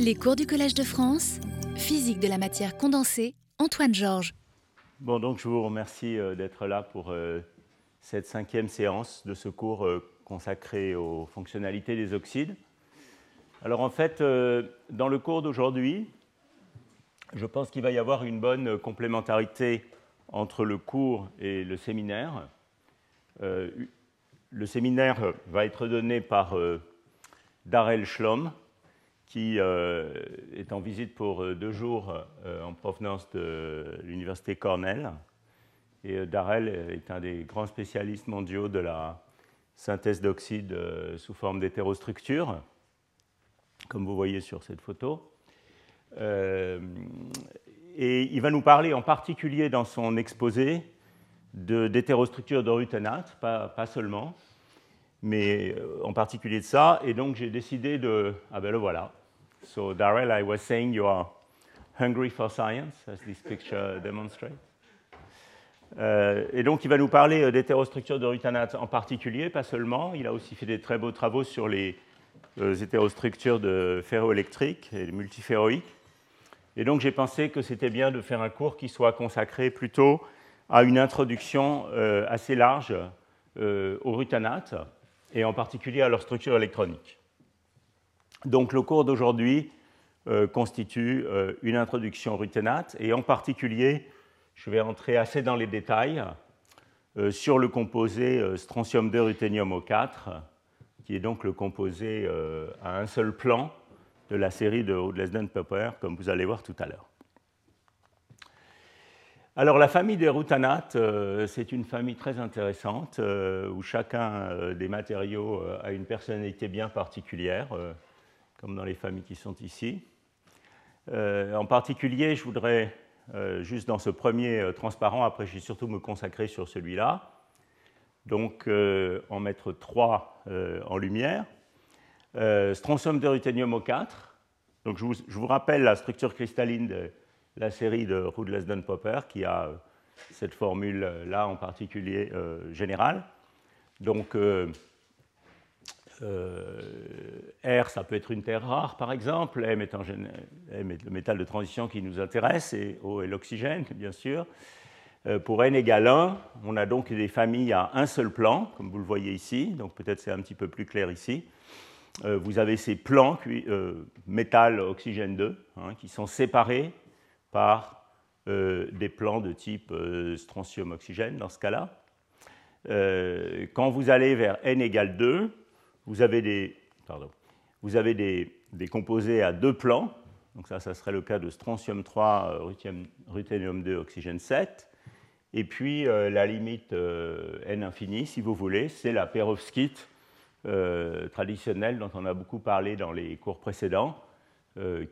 Les cours du Collège de France, physique de la matière condensée, Antoine Georges. Bon, donc je vous remercie euh, d'être là pour euh, cette cinquième séance de ce cours euh, consacré aux fonctionnalités des oxydes. Alors en fait, dans le cours d'aujourd'hui, je pense qu'il va y avoir une bonne complémentarité entre le cours et le séminaire. le séminaire va être donné par Darrell Schlom, qui euh, est en visite pour euh, deux jours euh, en provenance de l'université Cornell. Et Darrell est un des grands spécialistes mondiaux de la synthèse d'oxyde sous forme d'hétérostructure, comme vous voyez sur cette photo. et il va nous parler en particulier dans son exposé d'hétérostructure de, pas, seulement, mais en particulier de ça. Et donc j'ai décidé de... Ah ben le voilà. So Darrell, I was saying you are hungry for science, as this picture demonstrates. Euh, et donc, il va nous parler euh, d'hétérostructures de rutanate en particulier, pas seulement. Il a aussi fait des très beaux travaux sur les euh, hétérostructures de ferroélectriques et multiferroïques. Et donc, j'ai pensé que c'était bien de faire un cours qui soit consacré plutôt à une introduction assez large aux rutanates et en particulier à leur structure électronique. Donc le cours d'aujourd'hui euh, constitue euh, une introduction ruténate et en particulier, je vais entrer assez dans les détails euh, sur le composé strontium 2 ruthénium O4, qui est donc le composé à un seul plan de la série de Rudlesden-Popper, comme vous allez voir tout à l'heure. Alors la famille des rutanates, c'est une famille très intéressante où chacun des matériaux a une personnalité bien particulière comme dans les familles qui sont ici. Euh, en particulier, je voudrais, euh, juste dans ce premier euh, transparent, après je vais surtout me consacrer sur celui-là, donc en mettre trois en lumière. strontium de ruthénium O4. Donc je vous, rappelle la structure cristalline de la série de Rudlesden-Popper qui a cette formule-là en particulier générale. Donc euh, R, ça peut être une terre rare, par exemple. M est, le métal de transition qui nous intéresse, et O est l'oxygène, bien sûr. Euh, pour n égale 1, on a donc des familles à un seul plan, comme vous le voyez ici. Donc peut-être c'est un petit peu plus clair ici. Euh, vous avez ces plans métal oxygène 2 hein, qui sont séparés par des plans de type strontium oxygène dans ce cas-là. quand vous allez vers n égale 2, vous avez des, pardon, vous avez des, des, composés à deux plans. Donc ça, ça serait le cas de strontium 3, euh, ruthénium 2, oxygène 7. Et puis euh, la limite euh, n infini, si vous voulez, c'est la perovskite traditionnelle dont on a beaucoup parlé dans les cours précédents,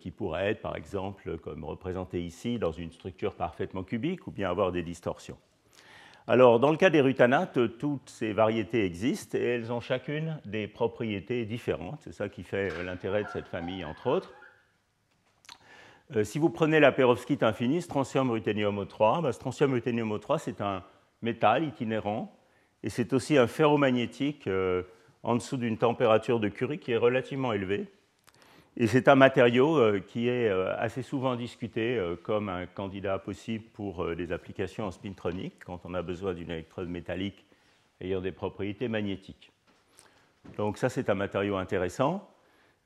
qui pourrait être par exemple comme représenté ici dans une structure parfaitement cubique ou bien avoir des distorsions. Alors, dans le cas des rutanates, toutes ces variétés existent et elles ont chacune des propriétés différentes. C'est ça qui fait l'intérêt de cette famille, entre autres. Euh, si vous prenez la perovskite infinie, strontium ruthénium O3, bah, strontium ruthénium O3, c'est un métal itinérant et c'est aussi un ferromagnétique euh, en dessous d'une température de Curie qui est relativement élevée. Et c'est un matériau euh, qui est euh, assez souvent discuté euh, comme un candidat possible pour des applications en spintronique, quand on a besoin d'une électrode métallique ayant des propriétés magnétiques. Donc ça, c'est un matériau intéressant.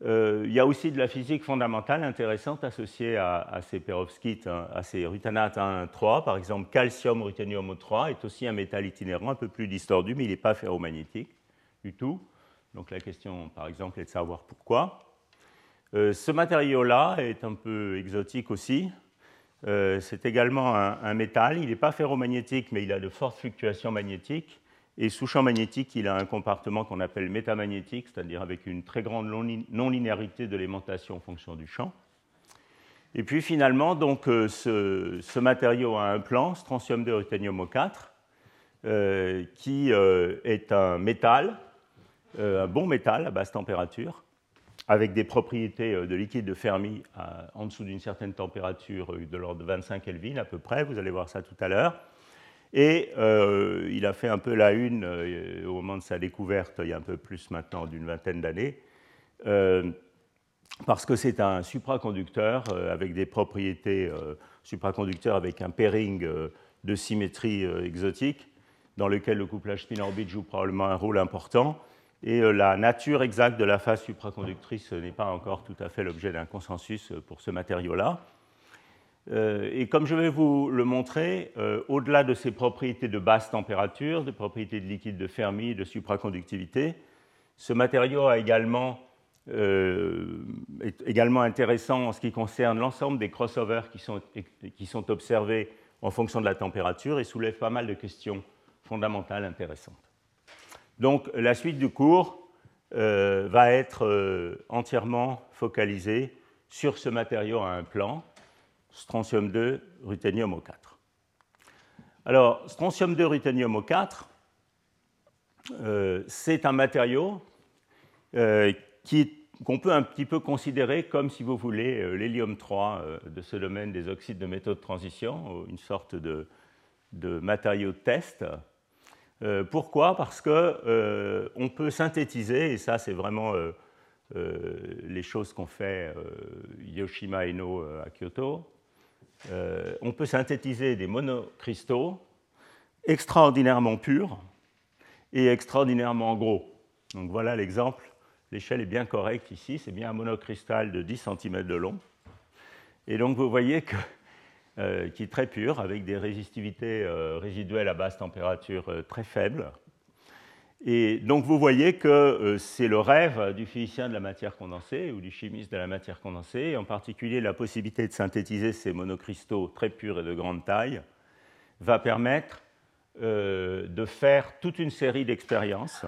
il y a aussi de la physique fondamentale intéressante associée à, ces perovskites, hein, à ces rutanates 1, 3. Par exemple, calcium ruthénium O3 est aussi un métal itinérant un peu plus distordu, mais il n'est pas ferromagnétique du tout. Donc la question, par exemple, est de savoir pourquoi. Euh, ce matériau-là est un peu exotique aussi. Euh, c'est également un, métal. Il n'est pas ferromagnétique, mais il a de fortes fluctuations magnétiques. Et sous champ magnétique, il a un comportement qu'on appelle métamagnétique, c'est-à-dire avec une très grande non-linéarité d'élémentation en fonction du champ. Et puis finalement, donc, euh, ce, matériau a un plan, strontium 2 ruthénium O4, qui est un métal, un bon métal à basse température, avec des propriétés euh, de liquide de Fermi en dessous d'une certaine température euh, de l'ordre de 25 Kelvin à peu près, vous allez voir ça tout à l'heure. Et euh, il a fait un peu la une au moment de sa découverte, il y a un peu plus maintenant d'une vingtaine d'années, parce que c'est un supraconducteur avec des propriétés supraconducteurs avec un pairing de symétrie exotique, dans lequel le couplage spin-orbite joue probablement un rôle important. Et la nature exacte de la phase supraconductrice n'est pas encore tout à fait l'objet d'un consensus pour ce matériau-là. Euh, et comme je vais vous le montrer, euh, au-delà de ses propriétés de basse température, de propriétés de liquide de Fermi, de supraconductivité, ce matériau euh, est également intéressant en ce qui concerne l'ensemble des crossovers qui sont, qui sont observés en fonction de la température et soulève pas mal de questions fondamentales intéressantes. Donc la suite du cours va être entièrement focalisée sur ce matériau à un plan strontium 2, ruthénium O4. Alors, strontium 2, ruthénium O4, euh, c'est un matériau euh, qu'on peut un petit peu considérer comme, si vous voulez, euh, l'hélium 3 de ce domaine des oxydes de métaux de transition, une sorte de, de matériau de test. Pourquoi? Parce qu'on on peut synthétiser, et ça c'est vraiment les choses qu'ont fait Yoshima Eno à Kyoto, euh, on peut synthétiser des monocristaux extraordinairement purs et extraordinairement gros. Donc voilà l'exemple. L'échelle est bien correcte ici. C'est bien un monocristal de 10 cm de long. Et donc vous voyez que, euh, qui est très pur, avec des résistivités euh, résiduelles à basse température très faibles. Et donc vous voyez que euh, c'est le rêve du physicien de la matière condensée ou du chimiste de la matière condensée, en particulier la possibilité de synthétiser ces monocristaux très purs et de grande taille, va permettre euh, de faire toute une série d'expériences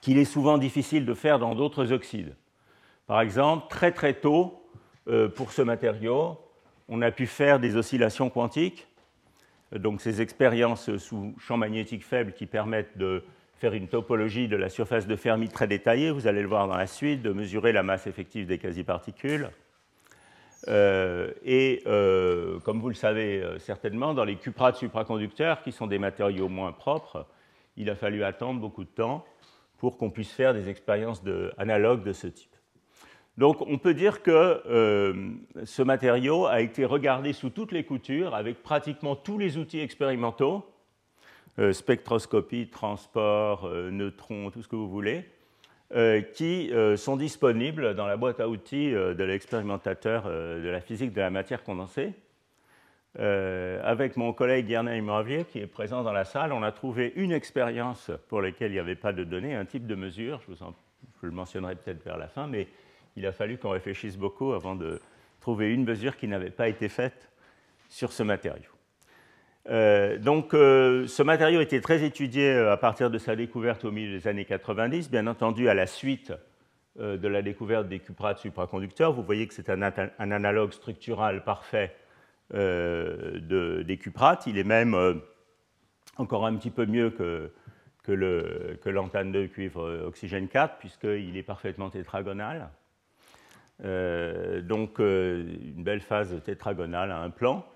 qu'il est souvent difficile de faire dans d'autres oxydes. Par exemple, très très tôt, euh, pour ce matériau, on a pu faire des oscillations quantiques donc ces expériences sous champ magnétique faible qui permettent de faire une topologie de la surface de Fermi très détaillée, vous allez le voir dans la suite, de mesurer la masse effective des quasi-particules. Euh, et euh, comme vous le savez euh, certainement, dans les cuprates supraconducteurs, qui sont des matériaux moins propres, il a fallu attendre beaucoup de temps pour qu'on puisse faire des expériences analogues de ce type. Donc on peut dire que euh, ce matériau a été regardé sous toutes les coutures avec pratiquement tous les outils expérimentaux, euh, spectroscopie, transport, euh, neutrons, tout ce que vous voulez, qui sont disponibles dans la boîte à outils de l'expérimentateur de la physique de la matière condensée. avec mon collègue Guernail Moravier, qui est présent dans la salle, on a trouvé une expérience pour laquelle il n'y avait pas de données, un type de mesure, je, vous je le mentionnerai peut-être vers la fin, mais il a fallu qu'on réfléchisse beaucoup avant de trouver une mesure qui n'avait pas été faite sur ce matériau. Euh, donc, euh, ce matériau était très étudié euh, à partir de sa découverte au milieu des années 90, bien entendu à la suite de la découverte des cuprates supraconducteurs. Vous voyez que c'est un, analogue structural parfait des cuprates. Il est même encore un petit peu mieux que, que l'antenne de cuivre oxygène 4, puisqu'il est parfaitement tétragonal. Euh, donc euh, une belle phase tétragonale à un plan.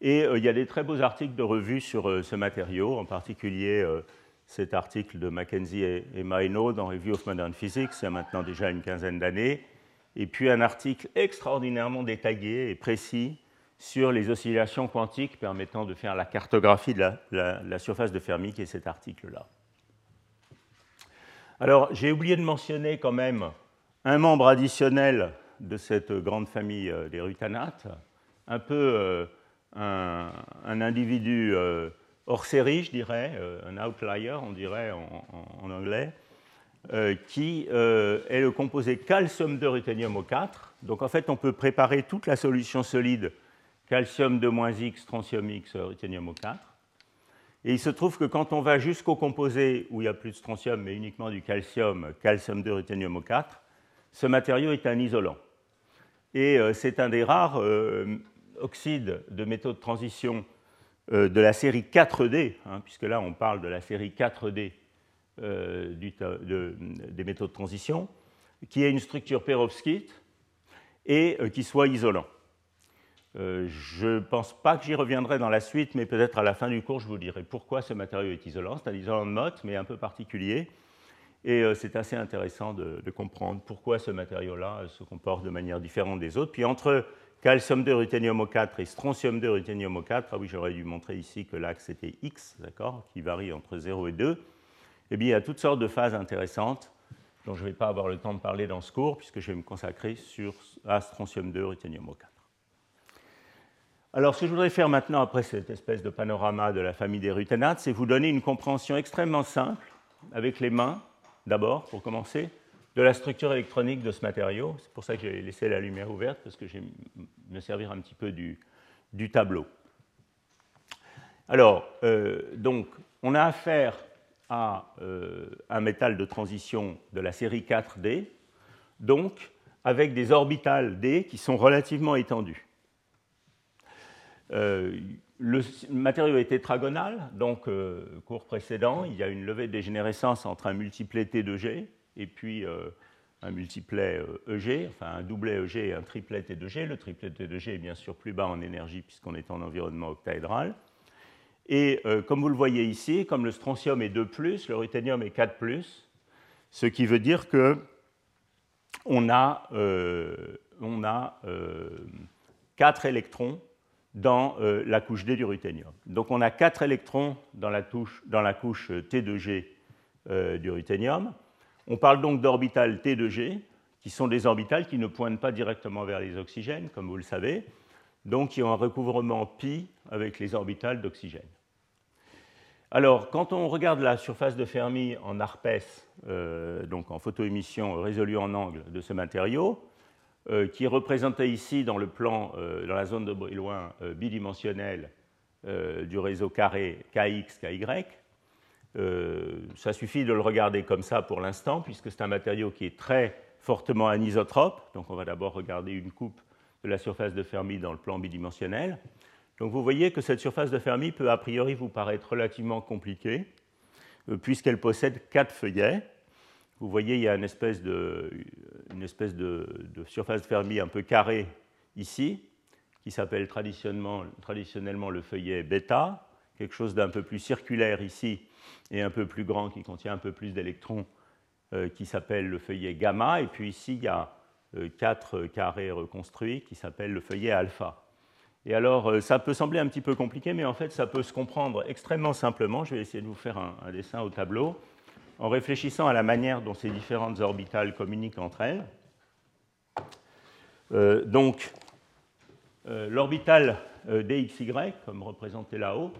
Et euh, il y a des très beaux articles de revue sur ce matériau, en particulier cet article de Mackenzie et, et Maino dans Review of Modern Physics, il y a maintenant déjà une quinzaine d'années, et puis un article extraordinairement détaillé et précis sur les oscillations quantiques permettant de faire la cartographie de la, la surface de Fermi, qui est cet article-là. Alors, j'ai oublié de mentionner quand même un membre additionnel de cette grande famille euh, des rutanates, un peu euh, un, individu euh, hors série, je dirais, un outlier, on dirait en, anglais, qui est le composé calcium de ruthénium O4. Donc en fait, on peut préparer toute la solution solide calcium 2-X, strontium X, ruthénium O4. Et il se trouve que quand on va jusqu'au composé où il n'y a plus de strontium, mais uniquement du calcium, calcium 2 ruthénium O4, ce matériau est un isolant. Et euh, c'est un des rares euh, oxydes de métaux de transition euh, de la série 4D, hein, puisque là on parle de la série 4D des métaux de transition, qui ait une structure perovskite et qui soit isolant. je ne pense pas que j'y reviendrai dans la suite, mais peut-être à la fin du cours, je vous dirai pourquoi ce matériau est isolant. C'est un isolant de Mott, mais un peu particulier. Et euh, c'est assez intéressant de, comprendre pourquoi ce matériau-là se comporte de manière différente des autres. Puis entre calcium 2 ruthénium O4 et strontium 2 ruthénium O4, ah oui, j'aurais dû montrer ici que l'axe était X, d'accord, qui varie entre 0 et 2, eh bien, il y a toutes sortes de phases intéressantes dont je ne vais pas avoir le temps de parler dans ce cours, puisque je vais me consacrer sur à strontium 2 ruthénium O4. Alors, ce que je voudrais faire maintenant, après cette espèce de panorama de la famille des ruténates, c'est vous donner une compréhension extrêmement simple, avec les mains, d'abord, pour commencer, de la structure électronique de ce matériau. C'est pour ça que j'ai laissé la lumière ouverte, parce que je vais me servir un petit peu du, tableau. Alors, euh, donc, on a affaire à euh, un métal de transition de la série 4D, donc avec des orbitales D qui sont relativement étendues. Euh, le matériau est tétragonal, donc euh, cours précédent, il y a une levée de dégénérescence entre un multiplet T2G et puis euh, un multiplet EG, enfin un doublet EG et un triplet T2G. Le triplet T2G est bien sûr plus bas en énergie puisqu'on est en environnement octaédral. Et comme vous le voyez ici, comme le strontium est 2, le ruthénium est 4, ce qui veut dire que on a, on a 4 électrons dans euh, la couche D du ruthénium. Donc on a 4 électrons dans la, dans la couche T2G euh, du ruthénium. On parle donc d'orbitales T2G, qui sont des orbitales qui ne pointent pas directement vers les oxygènes, comme vous le savez, donc qui ont un recouvrement pi avec les orbitales d'oxygène. Alors, quand on regarde la surface de Fermi en ARPES, euh, donc en photoémission résolue en angle de ce matériau, euh, qui est représenté ici dans le plan, euh, dans la zone de Brillouin euh, bidimensionnelle du réseau carré KX, KY. ça suffit de le regarder comme ça pour l'instant, puisque c'est un matériau qui est très fortement anisotrope. Donc on va d'abord regarder une coupe de la surface de Fermi dans le plan bidimensionnel. Donc vous voyez que cette surface de Fermi peut a priori vous paraître relativement compliquée, puisqu'elle possède quatre feuillets. Vous voyez, il y a une espèce de, surface de Fermi un peu carrée ici, qui s'appelle traditionnellement, traditionnellement, le feuillet bêta, quelque chose d'un peu plus circulaire ici et un peu plus grand qui contient un peu plus d'électrons, euh, qui s'appelle le feuillet gamma. Et puis ici, il y a euh, quatre carrés reconstruits qui s'appellent le feuillet alpha. Et alors, euh, ça peut sembler un petit peu compliqué, mais en fait, ça peut se comprendre extrêmement simplement. Je vais essayer de vous faire un dessin au tableau en réfléchissant à la manière dont ces différentes orbitales communiquent entre elles. Euh, donc, euh, l'orbitale euh, DXY, comme représentée là-haut,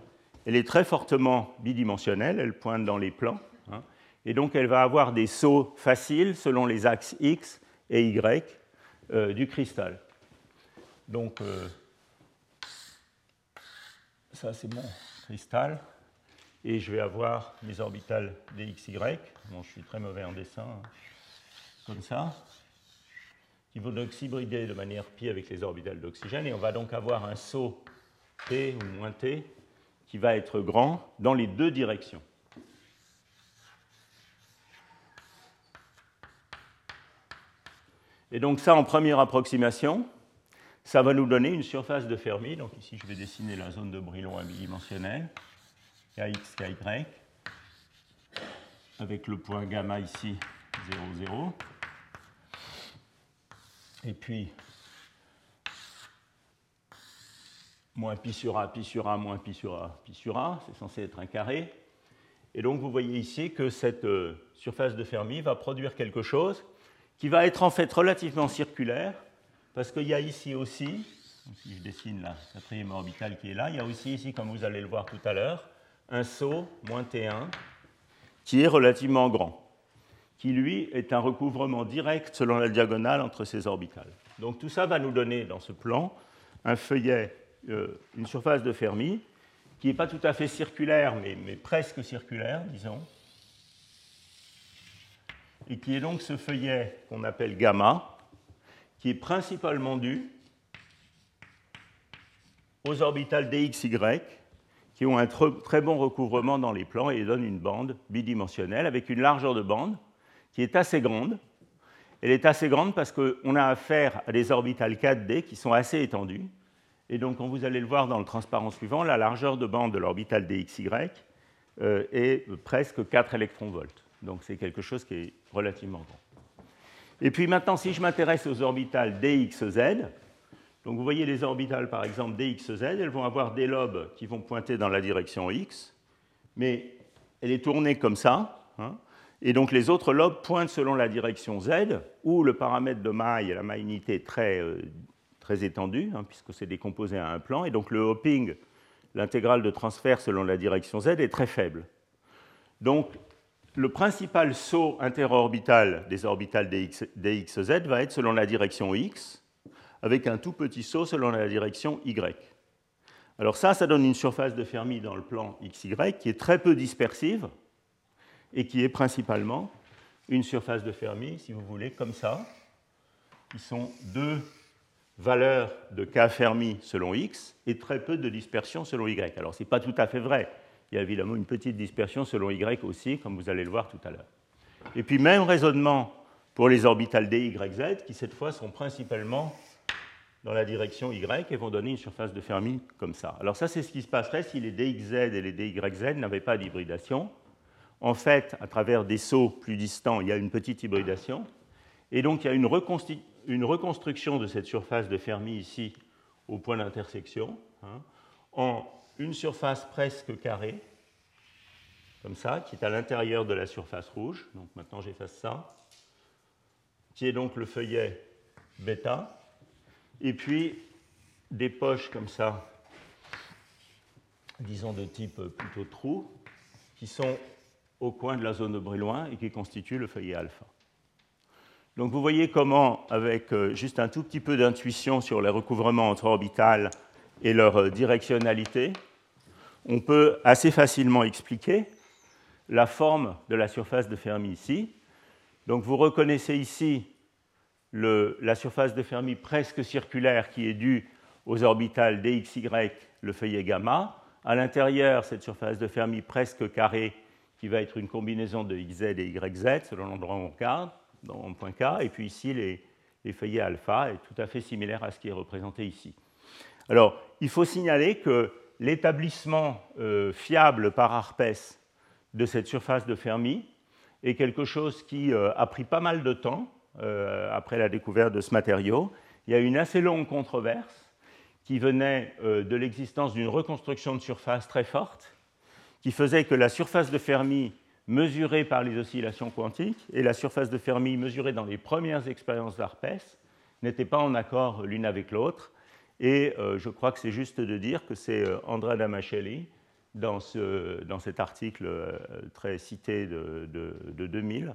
elle est très fortement bidimensionnelle, elle pointe dans les plans, hein, et donc elle va avoir des sauts faciles selon les axes X et Y du cristal. Donc, ça c'est mon cristal et je vais avoir mes orbitales dxy, bon, je suis très mauvais en dessin, hein, comme ça, qui vont donc s'hybrider de manière pi avec les orbitales d'oxygène, et on va donc avoir un saut T ou moins T qui va être grand dans les deux directions. Et donc ça, en première approximation, ça va nous donner une surface de Fermi. Donc ici, je vais dessiner la zone de Brillouin bidimensionnelle. Kx, Ky, avec le point gamma ici, 0, 0. Et puis, moins pi sur a, pi sur a, moins pi sur a, pi sur a, c'est censé être un carré. Et donc vous voyez ici que cette euh, surface de Fermi va produire quelque chose qui va être en fait relativement circulaire, parce qu'il y a ici aussi, si je dessine la quatrième orbitale qui est là, il y a aussi ici, comme vous allez le voir tout à l'heure, un saut, moins T1, qui est relativement grand, qui lui est un recouvrement direct selon la diagonale entre ces orbitales. Donc tout ça va nous donner dans ce plan un feuillet, euh, une surface de Fermi, qui n'est pas tout à fait circulaire, mais, mais presque circulaire, disons, et qui est donc ce feuillet qu'on appelle gamma, qui est principalement dû aux orbitales dxy, qui ont un très bon recouvrement dans les plans et donnent une bande bidimensionnelle avec une largeur de bande qui est assez grande. Elle est assez grande parce qu'on a affaire à des orbitales 4D qui sont assez étendues. Et donc, quand vous allez le voir dans le transparent suivant, la largeur de bande de l'orbitale DXY euh, est presque 4 électronvolts. Donc c'est quelque chose qui est relativement grand. Et puis maintenant, si je m'intéresse aux orbitales dxz, donc vous voyez les orbitales par exemple dxz, elles vont avoir des lobes qui vont pointer dans la direction x, mais elle est tournée comme ça, hein, et donc les autres lobes pointent selon la direction z, où le paramètre de maille, la maillinité est très, euh, très étendue, hein, puisque c'est décomposé à un plan, et donc le hopping, l'intégrale de transfert selon la direction z, est très faible. Donc le principal saut interorbital des orbitales dxz va être selon la direction x, avec un tout petit saut selon la direction y. Alors ça, ça donne une surface de Fermi dans le plan xy qui est très peu dispersive et qui est principalement une surface de Fermi, si vous voulez, comme ça, qui sont deux valeurs de K Fermi selon x et très peu de dispersion selon y. Alors ce n'est pas tout à fait vrai. Il y a évidemment une petite dispersion selon y aussi, comme vous allez le voir tout à l'heure. Et puis même raisonnement pour les orbitales dyz, qui cette fois sont principalement dans la direction y et vont donner une surface de Fermi comme ça. Alors ça, c'est ce qui se passerait si les dxz et les dyz n'avaient pas d'hybridation. En fait, à travers des sauts plus distants, il y a une petite hybridation. Et donc, il y a une, reconstruction de cette surface de Fermi ici au point d'intersection hein, en une surface presque carrée, comme ça, qui est à l'intérieur de la surface rouge. Donc maintenant, j'efface ça, qui est donc le feuillet bêta et puis des poches comme ça, disons de type plutôt trou, qui sont au coin de la zone de Brillouin et qui constituent le feuillet alpha. Donc vous voyez comment, avec euh, juste un tout petit peu d'intuition sur les recouvrements entre orbitales et leur euh, directionnalité, on peut assez facilement expliquer la forme de la surface de Fermi ici. Donc vous reconnaissez ici la surface de Fermi presque circulaire qui est due aux orbitales dxy, le feuillet gamma. À l'intérieur, cette surface de Fermi presque carrée qui va être une combinaison de xz et yz selon l'endroit où on regarde, dans le point K. Et puis ici, les, les feuillets alpha est tout à fait similaire à ce qui est représenté ici. Alors, il faut signaler que l'établissement euh, fiable par Arpès de cette surface de Fermi est quelque chose qui euh, a pris pas mal de temps euh, après la découverte de ce matériau. Il y a une assez longue controverse qui venait euh, de l'existence d'une reconstruction de surface très forte, qui faisait que la surface de Fermi mesurée par les oscillations quantiques et la surface de Fermi mesurée dans les premières expériences d'Arpès n'étaient pas en accord l'une avec l'autre. Et euh, je crois que c'est juste de dire que c'est Andrea Damascelli, dans, cet article très cité de, de 2000,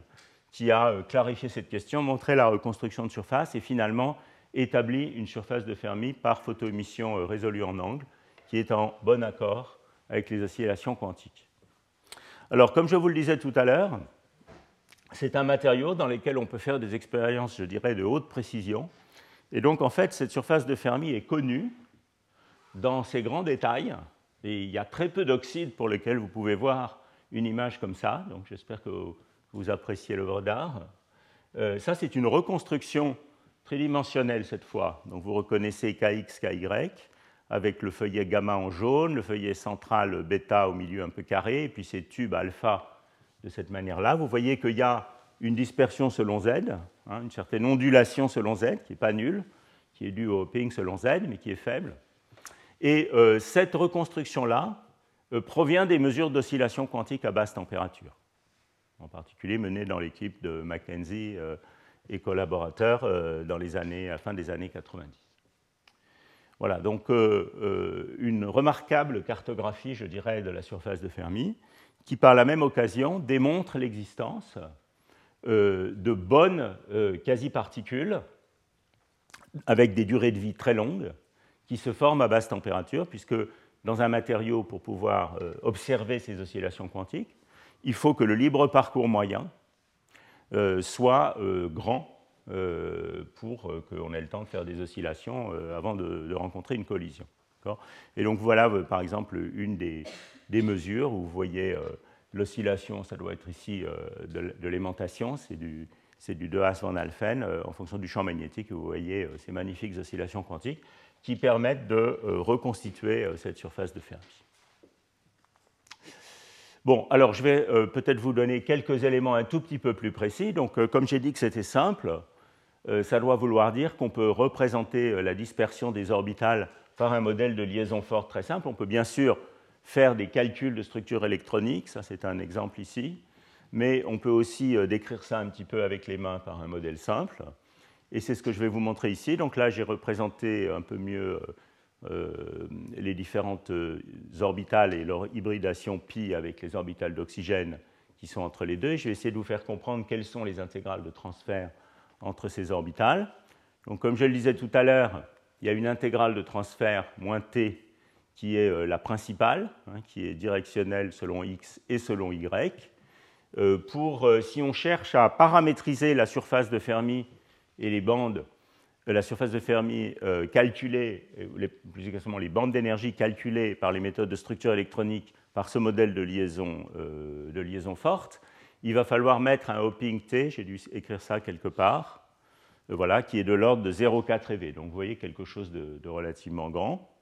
qui a euh, clarifié cette question, montré la reconstruction de surface et finalement établi une surface de Fermi par photoémission euh, résolue en angle, qui est en bon accord avec les oscillations quantiques. Alors, comme je vous le disais tout à l'heure, c'est un matériau dans lequel on peut faire des expériences, je dirais, de haute précision. Et donc, en fait, cette surface de Fermi est connue dans ses grands détails. Et il y a très peu d'oxydes pour lesquels vous pouvez voir une image comme ça. Donc, j'espère que vous appréciez l'œuvre d'art. Euh, ça, c'est une reconstruction tridimensionnelle cette fois. Donc vous reconnaissez KX, KY, avec le feuillet gamma en jaune, le feuillet central bêta au milieu un peu carré, et puis ces tubes alpha de cette manière-là. Vous voyez qu'il y a une dispersion selon Z, hein, une certaine ondulation selon Z, qui n'est pas nulle, qui est due au hopping selon Z, mais qui est faible. Et euh, cette reconstruction-là euh, provient des mesures d'oscillation quantique à basse température en particulier mené dans l'équipe de Mackenzie euh, et collaborateurs euh, à la fin des années 90. Voilà, donc euh, une remarquable cartographie, je dirais, de la surface de Fermi, qui par la même occasion démontre l'existence de bonnes quasi-particules avec des durées de vie très longues qui se forment à basse température, puisque dans un matériau, pour pouvoir observer ces oscillations quantiques, il faut que le libre parcours moyen euh, soit euh, grand euh, pour qu'on ait le temps de faire des oscillations avant de, rencontrer une collision. Et donc voilà, par exemple, une des, mesures où vous voyez l'oscillation, ça doit être ici de, l'aimantation, c'est du, du 2 As van Alphen en fonction du champ magnétique. Vous voyez ces magnifiques oscillations quantiques qui permettent de reconstituer cette surface de Fermi. Bon, alors je vais peut-être vous donner quelques éléments un tout petit peu plus précis. Donc, comme j'ai dit que c'était simple, ça doit vouloir dire qu'on peut représenter la dispersion des orbitales par un modèle de liaison forte très simple. On peut bien sûr faire des calculs de structure électronique, ça c'est un exemple ici, mais on peut aussi euh, décrire ça un petit peu avec les mains par un modèle simple. Et c'est ce que je vais vous montrer ici. Donc là, j'ai représenté un peu mieux euh, euh, les différentes orbitales et leur hybridation pi avec les orbitales d'oxygène qui sont entre les deux. je vais essayer de vous faire comprendre quelles sont les intégrales de transfert entre ces orbitales. Donc, comme je le disais tout à l'heure, il y a une intégrale de transfert moins t qui est euh, la principale, hein, qui est directionnelle selon x et selon y. Euh, pour, euh, si on cherche à paramétriser la surface de Fermi et les bandes, la surface de Fermi calculée, plus exactement les bandes d'énergie calculées par les méthodes de structure électronique par ce modèle de liaison, de liaison forte, il va falloir mettre un hopping t, j'ai dû écrire ça quelque part, voilà, qui est de l'ordre de 0,4 eV. Donc vous voyez quelque chose de relativement grand.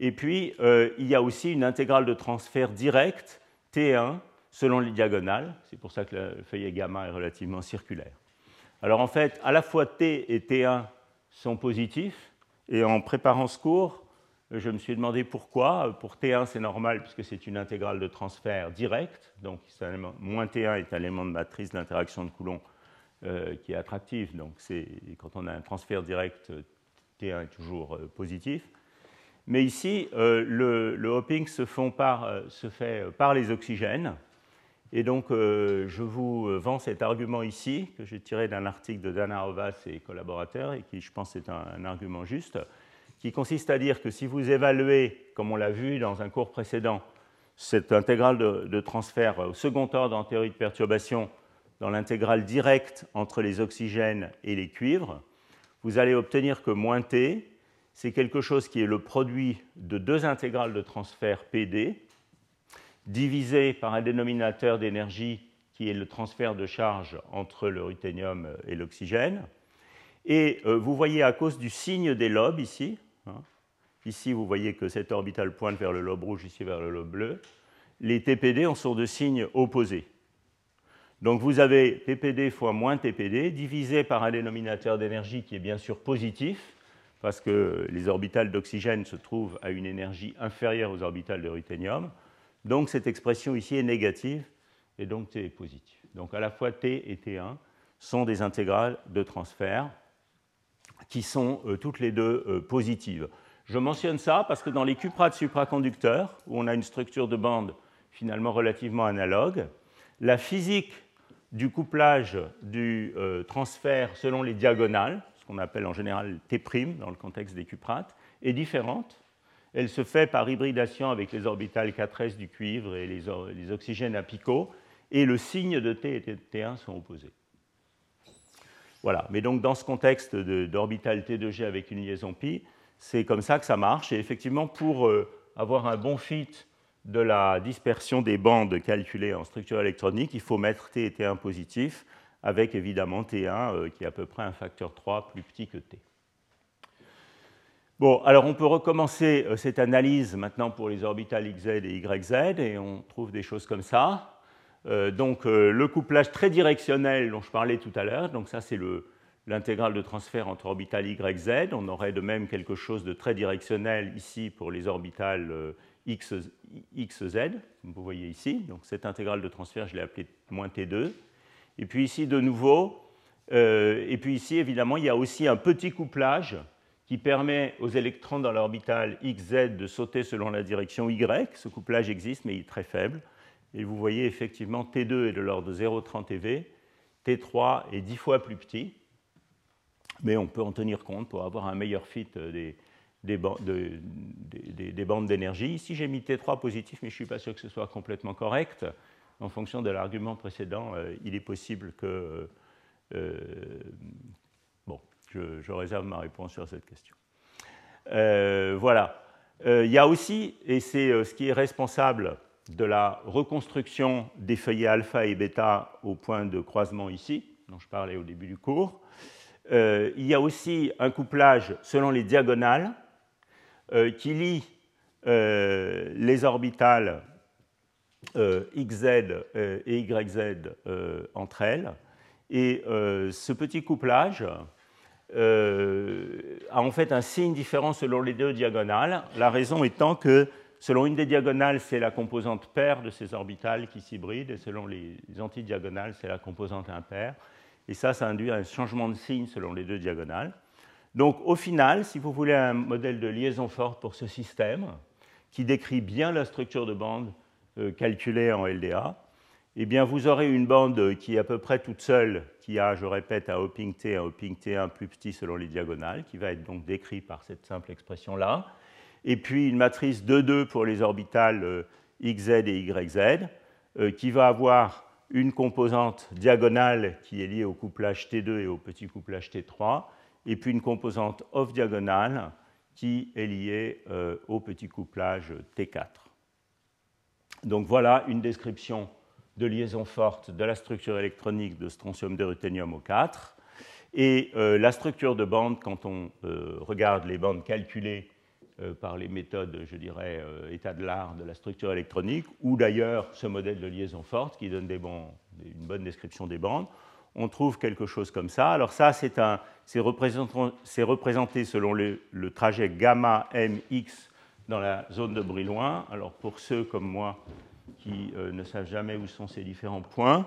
Et puis, euh, il y a aussi une intégrale de transfert direct, T1, selon les diagonales. C'est pour ça que le feuillet gamma est relativement circulaire. Alors en fait, à la fois T et T1 sont positifs. Et en préparant ce cours, je me suis demandé pourquoi. Pour T1, c'est normal puisque c'est une intégrale de transfert direct. Donc, moins T1 est un élément de matrice d'interaction de Coulomb euh, qui est attractif. Donc, quand on a un transfert direct, T1 est toujours euh, positif. Mais ici, euh, le, hopping se, fait par les oxygènes. Et donc, je vous vends cet argument ici, que j'ai tiré d'un article de Dana Ovas et collaborateurs, et qui, je pense, est un, argument juste, qui consiste à dire que si vous évaluez, comme on l'a vu dans un cours précédent, cette intégrale de, de transfert au second ordre en théorie de perturbation dans l'intégrale directe entre les oxygènes et les cuivres, vous allez obtenir que moins t c'est quelque chose qui est le produit de deux intégrales de transfert PD, divisé par un dénominateur d'énergie qui est le transfert de charge entre le ruthénium et l'oxygène. Et euh, vous voyez à cause du signe des lobes ici, hein, ici vous voyez que cette orbitale pointe vers le lobe rouge, ici vers le lobe bleu, les TPD en sont de signes opposés. Donc vous avez TPD fois moins TPD divisé par un dénominateur d'énergie qui est bien sûr positif, parce que les orbitales d'oxygène se trouvent à une énergie inférieure aux orbitales de ruthénium. Donc cette expression ici est négative et donc T est positif. Donc à la fois T et T1 sont des intégrales de transfert qui sont euh, toutes les deux euh, positives. Je mentionne ça parce que dans les cuprates supraconducteurs, où on a une structure de bande finalement relativement analogue, la physique du couplage du euh, transfert selon les diagonales, ce qu'on appelle en général T' dans le contexte des cuprates, est différente. Elle se fait par hybridation avec les orbitales 4s du cuivre et les, oxygènes apicaux, et le signe de T et T1 sont opposés. Voilà, mais donc dans ce contexte d'orbital T2G avec une liaison pi, c'est comme ça que ça marche. Et effectivement, pour euh, avoir un bon fit de la dispersion des bandes calculées en structure électronique, il faut mettre T et T1 positifs avec évidemment T1 euh, qui est à peu près un facteur 3 plus petit que T. Bon, alors on peut recommencer euh, cette analyse maintenant pour les orbitales XZ et YZ, et on trouve des choses comme ça. Euh, donc le couplage très directionnel dont je parlais tout à l'heure, donc ça c'est l'intégrale de transfert entre orbitales YZ. On aurait de même quelque chose de très directionnel ici pour les orbitales XZ, comme vous voyez ici. Donc cette intégrale de transfert, je l'ai appelée moins T2. Et puis ici, de nouveau, euh, et puis ici, évidemment, il y a aussi un petit couplage qui permet aux électrons dans l'orbital XZ de sauter selon la direction Y. Ce couplage existe, mais il est très faible. Et vous voyez effectivement T2 est de l'ordre de 0,30 eV, T3 est 10 fois plus petit, mais on peut en tenir compte pour avoir un meilleur fit des, des, des bandes d'énergie. Ici, j'ai mis T3 positif, mais je ne suis pas sûr que ce soit complètement correct en fonction de l'argument précédent, euh, il est possible que... Euh, euh, je, réserve ma réponse sur cette question. voilà. il y a aussi, et c'est ce qui est responsable de la reconstruction des feuillets alpha et bêta au point de croisement ici, dont je parlais au début du cours, il y a aussi un couplage selon les diagonales qui lie les orbitales XZ et YZ entre elles. Et ce petit couplage a en fait un signe différent selon les deux diagonales, la raison étant que selon une des diagonales, c'est la composante paire de ces orbitales qui s'hybrident, et selon les antidiagonales, c'est la composante impaire. Et ça, ça induit un changement de signe selon les deux diagonales. Donc au final, si vous voulez un modèle de liaison forte pour ce système, qui décrit bien la structure de bande euh, calculée en LDA, eh bien vous aurez une bande qui est à peu près toute seule, qui a, je répète, un hopping T, un hopping T1 plus petit selon les diagonales, qui va être donc décrit par cette simple expression-là, et puis une matrice 2-2 pour les orbitales euh, XZ et YZ, euh, qui va avoir une composante diagonale qui est liée au couplage T2 et au petit couplage T3, et puis une composante off-diagonale qui est liée euh, au petit couplage T4. Donc voilà une description de liaison forte de la structure électronique de strontium de ruthénium au 4. Et euh, la structure de bande, quand on euh, regarde les bandes calculées par les méthodes, je dirais, état de l'art de la structure électronique, ou d'ailleurs ce modèle de liaison forte qui donne une bonne description des bandes, on trouve quelque chose comme ça. Alors ça, c'est représenté, selon le, trajet gamma mx dans la zone de Brillouin. Alors pour ceux comme moi qui euh, ne savent jamais où sont ces différents points,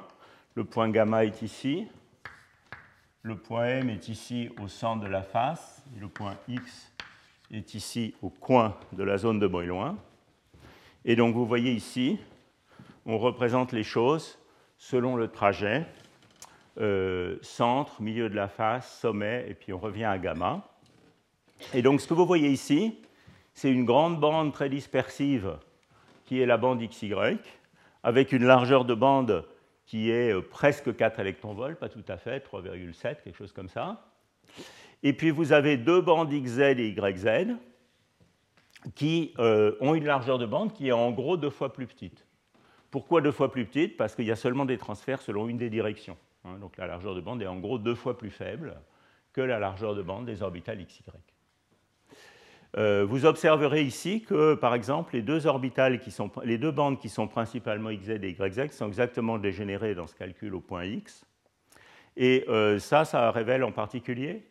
le point gamma est ici, le point m est ici au centre de la face, le point x est ici au coin de la zone de Brillouin. Et donc vous voyez ici, on représente les choses selon le trajet euh, centre, milieu de la face, sommet, et puis on revient à gamma. Et donc ce que vous voyez ici, c'est une grande bande très dispersive qui est la bande XY, avec une largeur de bande qui est euh, presque 4 électronvolts, pas tout à fait, 3,7, quelque chose comme ça. Et puis vous avez deux bandes XZ et YZ qui euh, ont une largeur de bande qui est en gros deux fois plus petite. Pourquoi deux fois plus petite? Parce qu'il y a seulement des transferts selon une des directions. Hein, donc la largeur de bande est en gros deux fois plus faible que la largeur de bande des orbitales XY. Euh, vous observerez ici que, par exemple, les deux orbitales qui sont, les deux bandes qui sont principalement XZ et YZ sont exactement dégénérées dans ce calcul au point X. Et euh, ça, ça révèle en particulier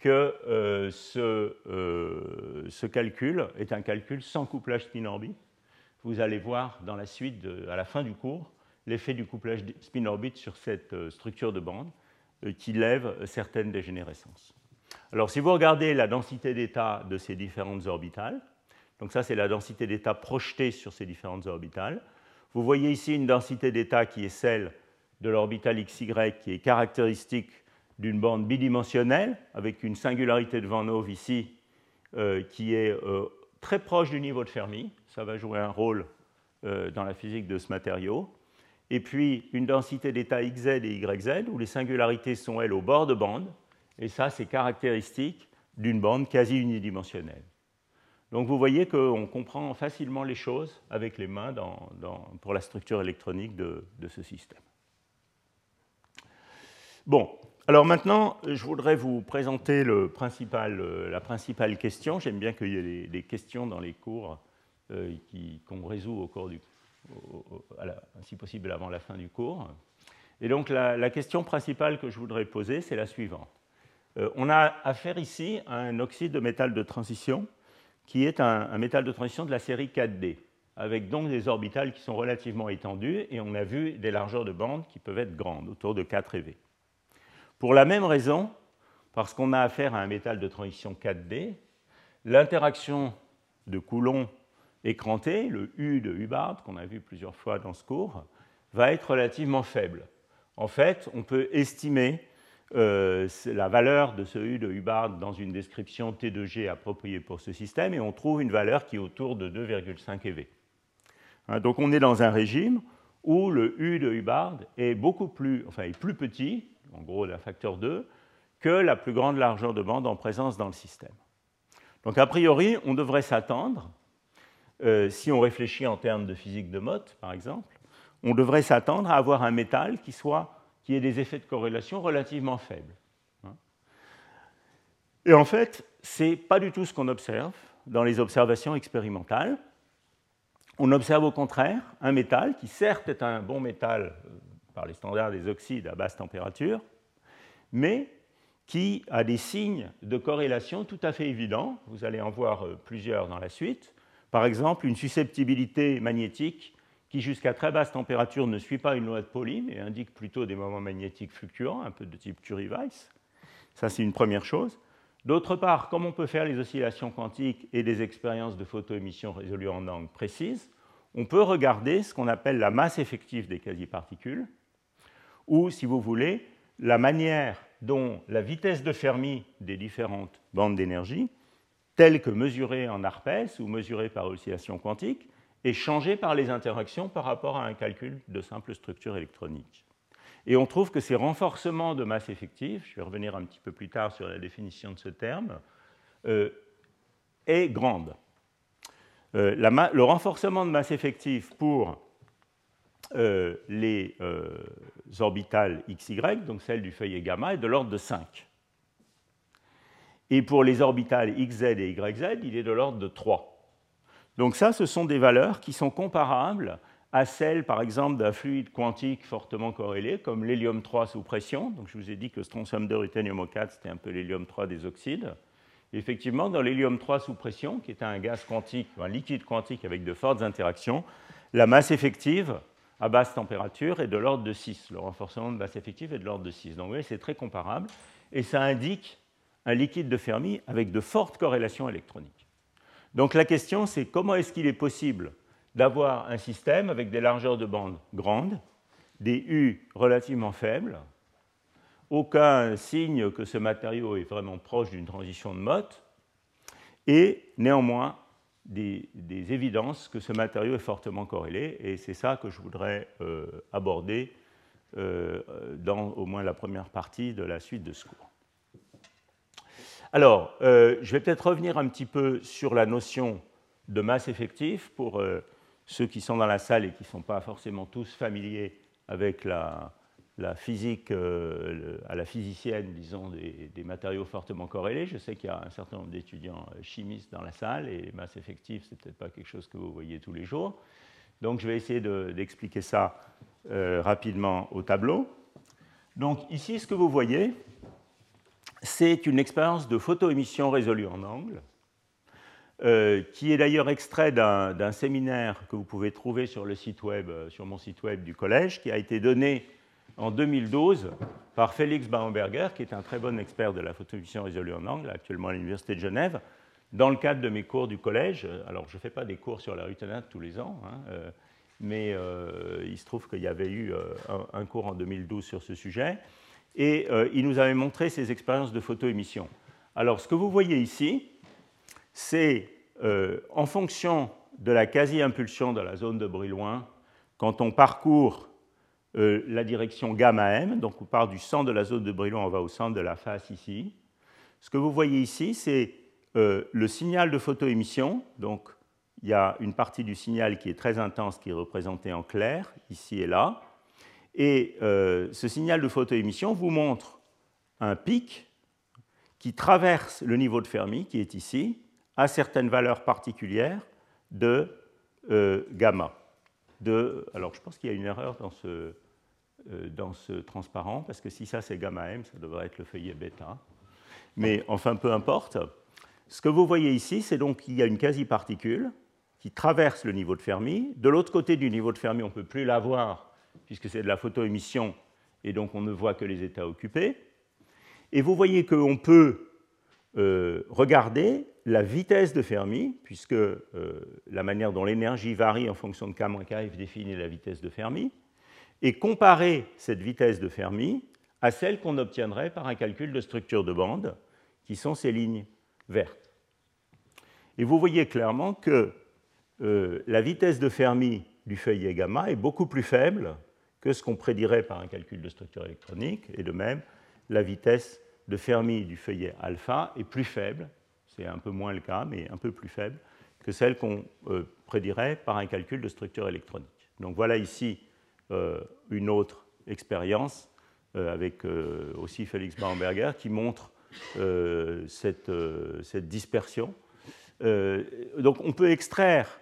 que euh, ce, calcul est un calcul sans couplage spin-orbite. Vous allez voir dans la suite, à la fin du cours, l'effet du couplage spin-orbite sur cette structure de bande qui lève certaines dégénérescences. Alors, si vous regardez la densité d'état de ces différentes orbitales, donc ça c'est la densité d'état projetée sur ces différentes orbitales, vous voyez ici une densité d'état qui est celle de l'orbitale XY qui est caractéristique d'une bande bidimensionnelle avec une singularité de Van Hove ici euh, qui est très proche du niveau de Fermi. Ça va jouer un rôle dans la physique de ce matériau et puis une densité d'état XZ et YZ, où les singularités sont, elles, au bord de bande, et ça, c'est caractéristique d'une bande quasi unidimensionnelle. Donc vous voyez qu'on comprend facilement les choses avec les mains pour la structure électronique de, ce système. Bon, alors maintenant, je voudrais vous présenter la principale question. J'aime bien qu'il y ait des, questions dans les cours euh, qu'on résout au cours si possible avant la fin du cours. Et donc la, question principale que je voudrais poser, c'est la suivante. Euh, on a affaire ici à un oxyde de métal de transition qui est un, métal de transition de la série 4D, avec donc des orbitales qui sont relativement étendues, et on a vu des largeurs de bande qui peuvent être grandes, autour de 4 eV. Pour la même raison, parce qu'on a affaire à un métal de transition 4D, l'interaction de Coulomb écranté, le U de Hubbard, qu'on a vu plusieurs fois dans ce cours, va être relativement faible. En fait, on peut estimer euh, la valeur de ce U de Hubbard dans une description T2G appropriée pour ce système et on trouve une valeur qui est autour de 2,5 eV. Hein, donc on est dans un régime où le U de Hubbard est beaucoup plus, enfin, est plus petit, en gros d'un facteur 2, que la plus grande largeur de bande en présence dans le système. Donc a priori, on devrait s'attendre euh, si on réfléchit en termes de physique de Mott, par exemple, on devrait s'attendre à avoir un métal qui, soit, qui ait des effets de corrélation relativement faibles. Hein. Et en fait, ce n'est pas du tout ce qu'on observe dans les observations expérimentales. on observe au contraire un métal qui certes est un bon métal euh, par les standards des oxydes à basse température, mais qui a des signes de corrélation tout à fait évidents. Vous allez en voir euh, plusieurs dans la suite. Par exemple, une susceptibilité magnétique qui, jusqu'à très basse température, ne suit pas une loi de Pauli, mais indique plutôt des moments magnétiques fluctuants, un peu de type Curie-Weiss. Ça, c'est une première chose. D'autre part, comme on peut faire les oscillations quantiques et des expériences de photoémission résolues en angle précises, on peut regarder ce qu'on appelle la masse effective des quasi-particules, ou, si vous voulez, la manière dont la vitesse de Fermi des différentes bandes d'énergie, telle que mesurée en ARPES ou mesurée par oscillation quantique, est changée par les interactions par rapport à un calcul de simple structure électronique. Et on trouve que ces renforcements de masse effective, je vais revenir un petit peu plus tard sur la définition de ce terme, euh, est grande. Euh, le renforcement de masse effective pour euh, les orbitales XY, donc celle du feuillet gamma, est de l'ordre de 5. Et pour les orbitales XZ et YZ, il est de l'ordre de 3. Donc ça, ce sont des valeurs qui sont comparables à celle, par exemple, d'un fluide quantique fortement corrélé, comme l'hélium 3 sous pression. Donc, je vous ai dit que strontium 2 ruthénium 4 c'était un peu l'hélium 3 des oxydes. effectivement, dans l'hélium 3 sous pression, qui est un gaz quantique, un liquide quantique avec de fortes interactions, la masse effective à basse température est de l'ordre de 6. Le renforcement de masse effective est de l'ordre de 6. Donc, vous voyez, c'est très comparable. Et ça indique un liquide de Fermi avec de fortes corrélations électroniques. Donc, la question, c'est comment est-ce qu'il est possible d'avoir un système avec des largeurs de bande grandes, des U relativement faibles, aucun signe que ce matériau est vraiment proche d'une transition de Mott, et néanmoins des, évidences que ce matériau est fortement corrélé, et c'est ça que je voudrais euh, aborder euh, dans au moins la première partie de la suite de ce cours. Alors, euh, je vais peut-être revenir un petit peu sur la notion de masse effective pour ceux qui sont dans la salle et qui ne sont pas forcément tous familiers avec la, physique, euh, à la physicienne, disons, des, matériaux fortement corrélés. Je sais qu'il y a un certain nombre d'étudiants euh, chimistes dans la salle et les masses effectives, ce n'est peut-être pas quelque chose que vous voyez tous les jours. Donc je vais essayer d'expliquer ça euh, rapidement au tableau. Donc ici, ce que vous voyez, c'est une expérience de photoémission résolue en angle euh, qui est d'ailleurs extrait d'un séminaire que vous pouvez trouver sur le site web, euh, sur mon site web du collège, qui a été donné en 2012 par Félix Baumberger, qui est un très bon expert de la photoémission résolue en angle, actuellement à l'Université de Genève, dans le cadre de mes cours du collège. Alors, je ne fais pas des cours sur la rutenate tous les ans, hein, euh, mais il se trouve qu'il y avait eu un, cours en 2012 sur ce sujet, et il nous avait montré ses expériences de photoémission. Alors, ce que vous voyez ici, c'est euh, en fonction de la quasi-impulsion de la zone de Brillouin, quand on parcourt euh, la direction gamma m, donc on part du centre de la zone de Brillouin, on va au centre de la face ici. Ce que vous voyez ici, c'est euh, le signal de photoémission. Donc il y a une partie du signal qui est très intense, qui est représentée en clair, ici et là. Et ce signal de photoémission vous montre un pic qui traverse le niveau de Fermi, qui est ici, à certaines valeurs particulières de euh, gamma. De, alors je pense qu'il y a une erreur dans ce, euh, dans ce transparent, parce que si ça c'est gamma m, ça devrait être le feuillet bêta. Mais enfin, peu importe. Ce que vous voyez ici, c'est donc qu'il y a une quasi-particule qui traverse le niveau de Fermi. De l'autre côté du niveau de Fermi, on ne peut plus la voir, puisque c'est de la photoémission, et donc on ne voit que les états occupés. Et vous voyez qu'on peut euh, regarder la vitesse de Fermi, puisque euh, la manière dont l'énergie varie en fonction de K-Kf définit la vitesse de Fermi, et comparer cette vitesse de Fermi à celle qu'on obtiendrait par un calcul de structure de bande, qui sont ces lignes vertes. Et vous voyez clairement que euh, la vitesse de Fermi du feuillet gamma est beaucoup plus faible que ce qu'on prédirait par un calcul de structure électronique, et de même, la vitesse de Fermi du feuillet alpha est plus faible c'est un peu moins le cas, mais un peu plus faible que celle qu'on euh, prédirait par un calcul de structure électronique. Donc voilà ici euh, une autre expérience euh, avec aussi Félix Baumberger qui montre cette, cette, dispersion. donc on peut extraire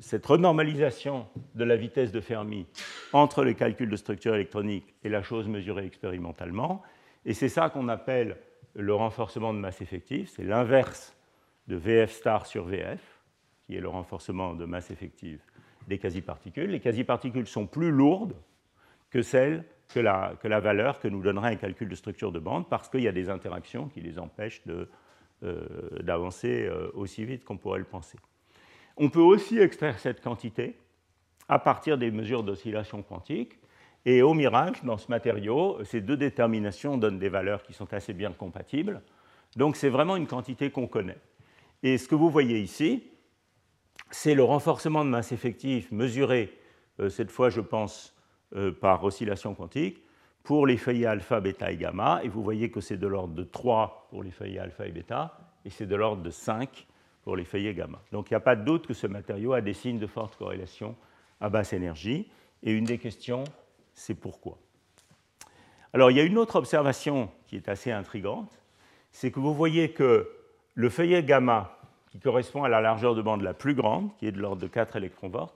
cette renormalisation de la vitesse de Fermi entre les calculs de structure électronique et la chose mesurée expérimentalement. Et c'est ça qu'on appelle le renforcement de masse effective. C'est l'inverse de VF star sur VF, qui est le renforcement de masse effective des quasi-particules. Les quasi-particules sont plus lourdes que celles que la, valeur que nous donnerait un calcul de structure de bande parce qu'il y a des interactions qui les empêchent euh, d'avancer euh, aussi vite qu'on pourrait le penser. On peut aussi extraire cette quantité à partir des mesures d'oscillation quantique. Et au miracle, dans ce matériau, ces deux déterminations donnent des valeurs qui sont assez bien compatibles. Donc c'est vraiment une quantité qu'on connaît. Et ce que vous voyez ici, c'est le renforcement de masse effective mesuré, euh, cette fois je pense euh, par oscillation quantique, pour les feuillets alpha, bêta et gamma. Et vous voyez que c'est de l'ordre de 3 pour les feuillets alpha et bêta, et c'est de l'ordre de 5 pour les feuillets gamma. Donc il n'y a pas de doute que ce matériau a des signes de forte corrélation à basse énergie. Et une des questions, c'est pourquoi. Alors il y a une autre observation qui est assez intrigante, c'est que vous voyez que le feuillet gamma, qui correspond à la largeur de bande la plus grande, qui est de l'ordre de 4 électronvolts,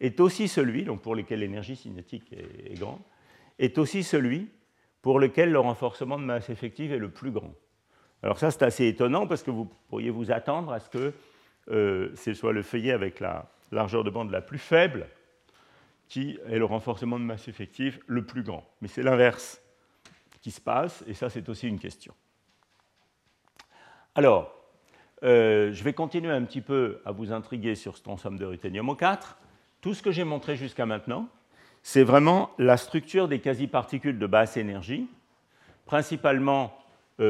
est aussi celui, pour lequel l'énergie cinétique est, grande, est aussi celui pour lequel le renforcement de masse effective est le plus grand. Alors ça, c'est assez étonnant parce que vous pourriez vous attendre à ce que euh, ce soit le feuillet avec la largeur de bande la plus faible qui est le renforcement de masse effective le plus grand. Mais c'est l'inverse qui se passe, et ça, c'est aussi une question. Alors, euh, je vais continuer un petit peu à vous intriguer sur cet ensemble de ruthénium au 4. Tout ce que j'ai montré jusqu'à maintenant, c'est vraiment la structure des quasi-particules de basse énergie, principalement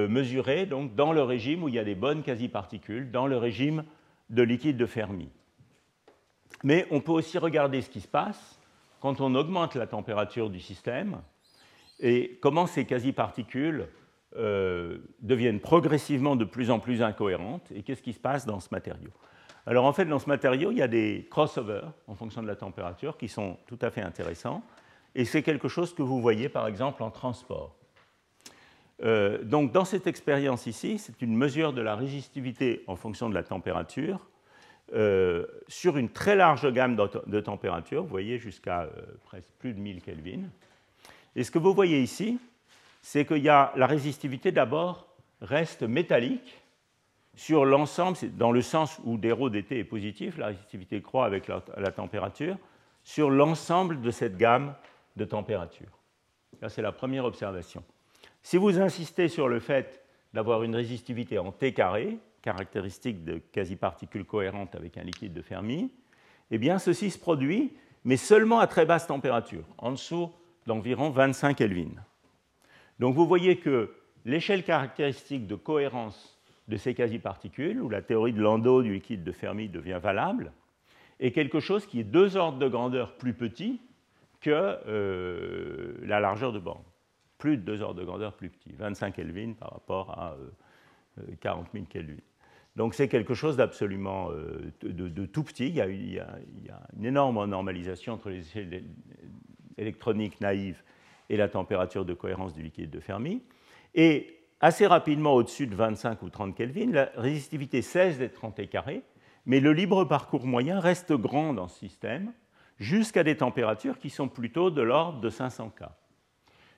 mesurée donc, dans le régime où il y a des bonnes quasi-particules, dans le régime de liquide de Fermi. Mais on peut aussi regarder ce qui se passe quand on augmente la température du système et comment ces quasi-particules euh, deviennent progressivement de plus en plus incohérentes et qu'est-ce qui se passe dans ce matériau. Alors en fait, dans ce matériau, il y a des crossovers en fonction de la température qui sont tout à fait intéressants et c'est quelque chose que vous voyez par exemple en transport. Euh, donc dans cette expérience ici, c'est une mesure de la résistivité en fonction de la température euh, sur une très large gamme de, températures, vous voyez jusqu'à presque plus de 1000 Kelvin. Et ce que vous voyez ici, c'est que la résistivité d'abord reste métallique sur l'ensemble, dans le sens où d rho dt est positif, la résistivité croît avec la, température, sur l'ensemble de cette gamme de températures. Ça, c'est la première observation. Si vous insistez sur le fait d'avoir une résistivité en T carré, caractéristique de quasi-particules cohérentes avec un liquide de Fermi, eh bien, ceci se produit, mais seulement à très basse température, en dessous d'environ 25 Kelvin. Donc vous voyez que l'échelle caractéristique de cohérence de ces quasi-particules, où la théorie de Landau du liquide de Fermi devient valable, est quelque chose qui est deux ordres de grandeur plus petit que euh, la largeur de bande. Plus de deux ordres de grandeur plus petit, 25 Kelvin par rapport à 40 euh, 000 Kelvin. Donc c'est quelque chose d'absolument euh, de, tout petit. Il y, a, il y, a, une énorme normalisation entre les échelles électroniques naïves et la température de cohérence du liquide de Fermi. Et assez rapidement, au-dessus de 25 ou 30 Kelvin, la résistivité cesse d'être 30 carré, mais le libre parcours moyen reste grand dans ce système, jusqu'à des températures qui sont plutôt de l'ordre de 500 K.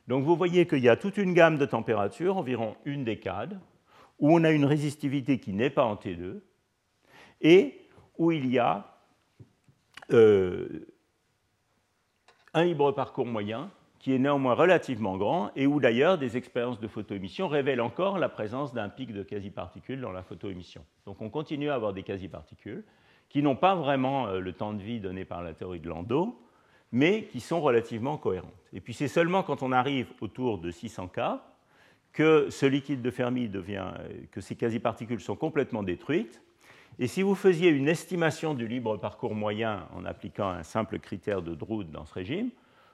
Donc vous voyez qu'il y a toute une gamme de températures, environ une décade, où on a une résistivité qui n'est pas en T2, et où il y a euh, un libre parcours moyen qui est néanmoins relativement grand et où d'ailleurs des expériences de photoémission révèlent encore la présence d'un pic de quasi-particules dans la photoémission. Donc on continue à avoir des quasi-particules qui n'ont pas vraiment euh, le temps de vie donné par la théorie de Landau, mais qui sont relativement cohérentes. Et puis c'est seulement quand on arrive autour de 600 K que ce liquide de Fermi devient, euh, que ces quasi-particules sont complètement détruites. Et si vous faisiez une estimation du libre parcours moyen en appliquant un simple critère de Drude dans ce régime,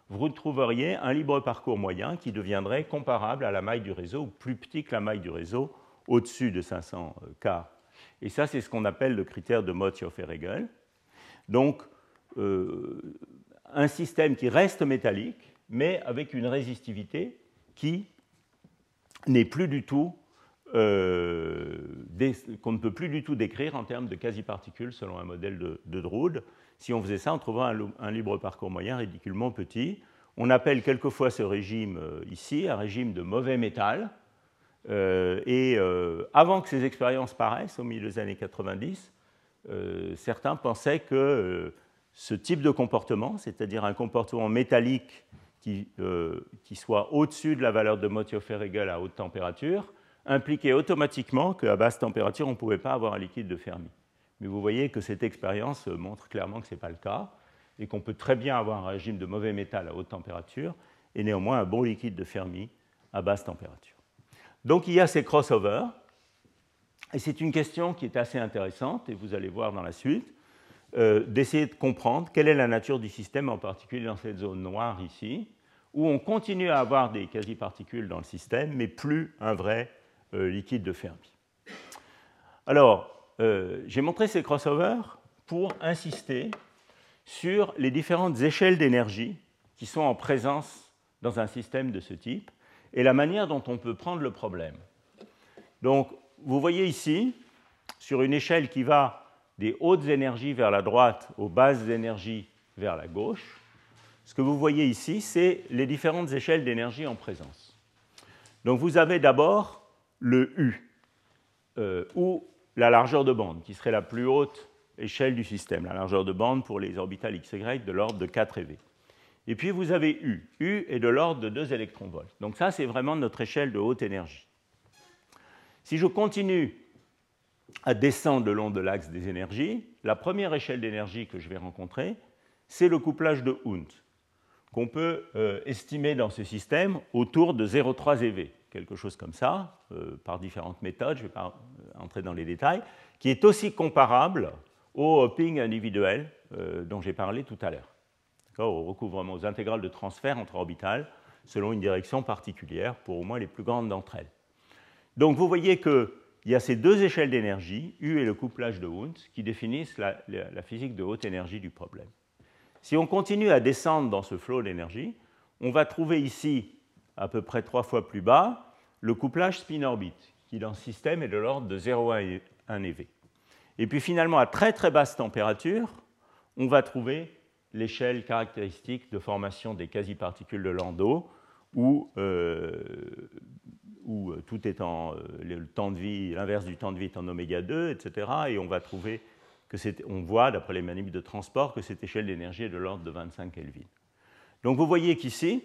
vous retrouveriez un libre parcours moyen qui deviendrait comparable à la maille du réseau, ou plus petit que la maille du réseau, au-dessus de 500 K. Et ça, c'est ce qu'on appelle le critère de Motioff-Regel. Donc, euh, un système qui reste métallique, mais avec une résistivité qui n'est plus du tout euh, qu'on ne peut plus du tout décrire en termes de quasi-particules selon un modèle de, de Drude. Si on faisait ça, on trouverait un, libre parcours moyen ridiculement petit. On appelle quelquefois ce régime euh, ici un régime de mauvais métal. Euh, et avant que ces expériences paraissent, au milieu des années 90, certains pensaient que ce type de comportement, c'est-à-dire un comportement métallique qui, qui soit au-dessus de la valeur de Mottiofer-Hegel à haute température, impliquait automatiquement qu'à basse température, on ne pouvait pas avoir un liquide de Fermi. Mais vous voyez que cette expérience montre clairement que ce n'est pas le cas et qu'on peut très bien avoir un régime de mauvais métal à haute température et néanmoins un bon liquide de Fermi à basse température. Donc il y a ces crossovers et c'est une question qui est assez intéressante et vous allez voir dans la suite euh, d'essayer de comprendre quelle est la nature du système, en particulier dans cette zone noire ici, où on continue à avoir des quasi-particules dans le système, mais plus un vrai euh, liquide de Fermi. Alors, euh, j'ai montré ces crossovers pour insister sur les différentes échelles d'énergie qui sont en présence dans un système de ce type et la manière dont on peut prendre le problème. Donc, vous voyez ici, sur une échelle qui va des hautes énergies vers la droite aux basses énergies vers la gauche, ce que vous voyez ici, c'est les différentes échelles d'énergie en présence. Donc, vous avez d'abord le U, euh, où la largeur de bande, qui serait la plus haute échelle du système, la largeur de bande pour les orbitales XY de l'ordre de 4 eV. Et puis vous avez U. U est de l'ordre de 2 électronvolts. Donc ça, c'est vraiment notre échelle de haute énergie. Si je continue à descendre le long de l'axe des énergies, la première échelle d'énergie que je vais rencontrer, c'est le couplage de Hund, qu'on peut euh, estimer dans ce système autour de 0,3 eV quelque chose comme ça, euh, par différentes méthodes, je ne vais pas euh, entrer dans les détails, qui est aussi comparable au hopping individuel dont j'ai parlé tout à l'heure, au recouvrement, aux intégrales de transfert entre orbitales, selon une direction particulière, pour au moins les plus grandes d'entre elles. Donc vous voyez qu'il y a ces deux échelles d'énergie, U et le couplage de Hund, qui définissent la, physique de haute énergie du problème. Si on continue à descendre dans ce flot d'énergie, on va trouver ici à peu près trois fois plus bas, le couplage spin-orbite, qui dans ce système est de l'ordre de 0,1 eV. Et puis finalement, à très très basse température, on va trouver l'échelle caractéristique de formation des quasi-particules de Landau, où, euh, où euh, tout est en euh, le temps de vie, l'inverse du temps de vie est en oméga 2, etc. Et on va trouver que on voit, d'après les manips de transport, que cette échelle d'énergie est de l'ordre de 25 Kelvin. Donc vous voyez qu'ici,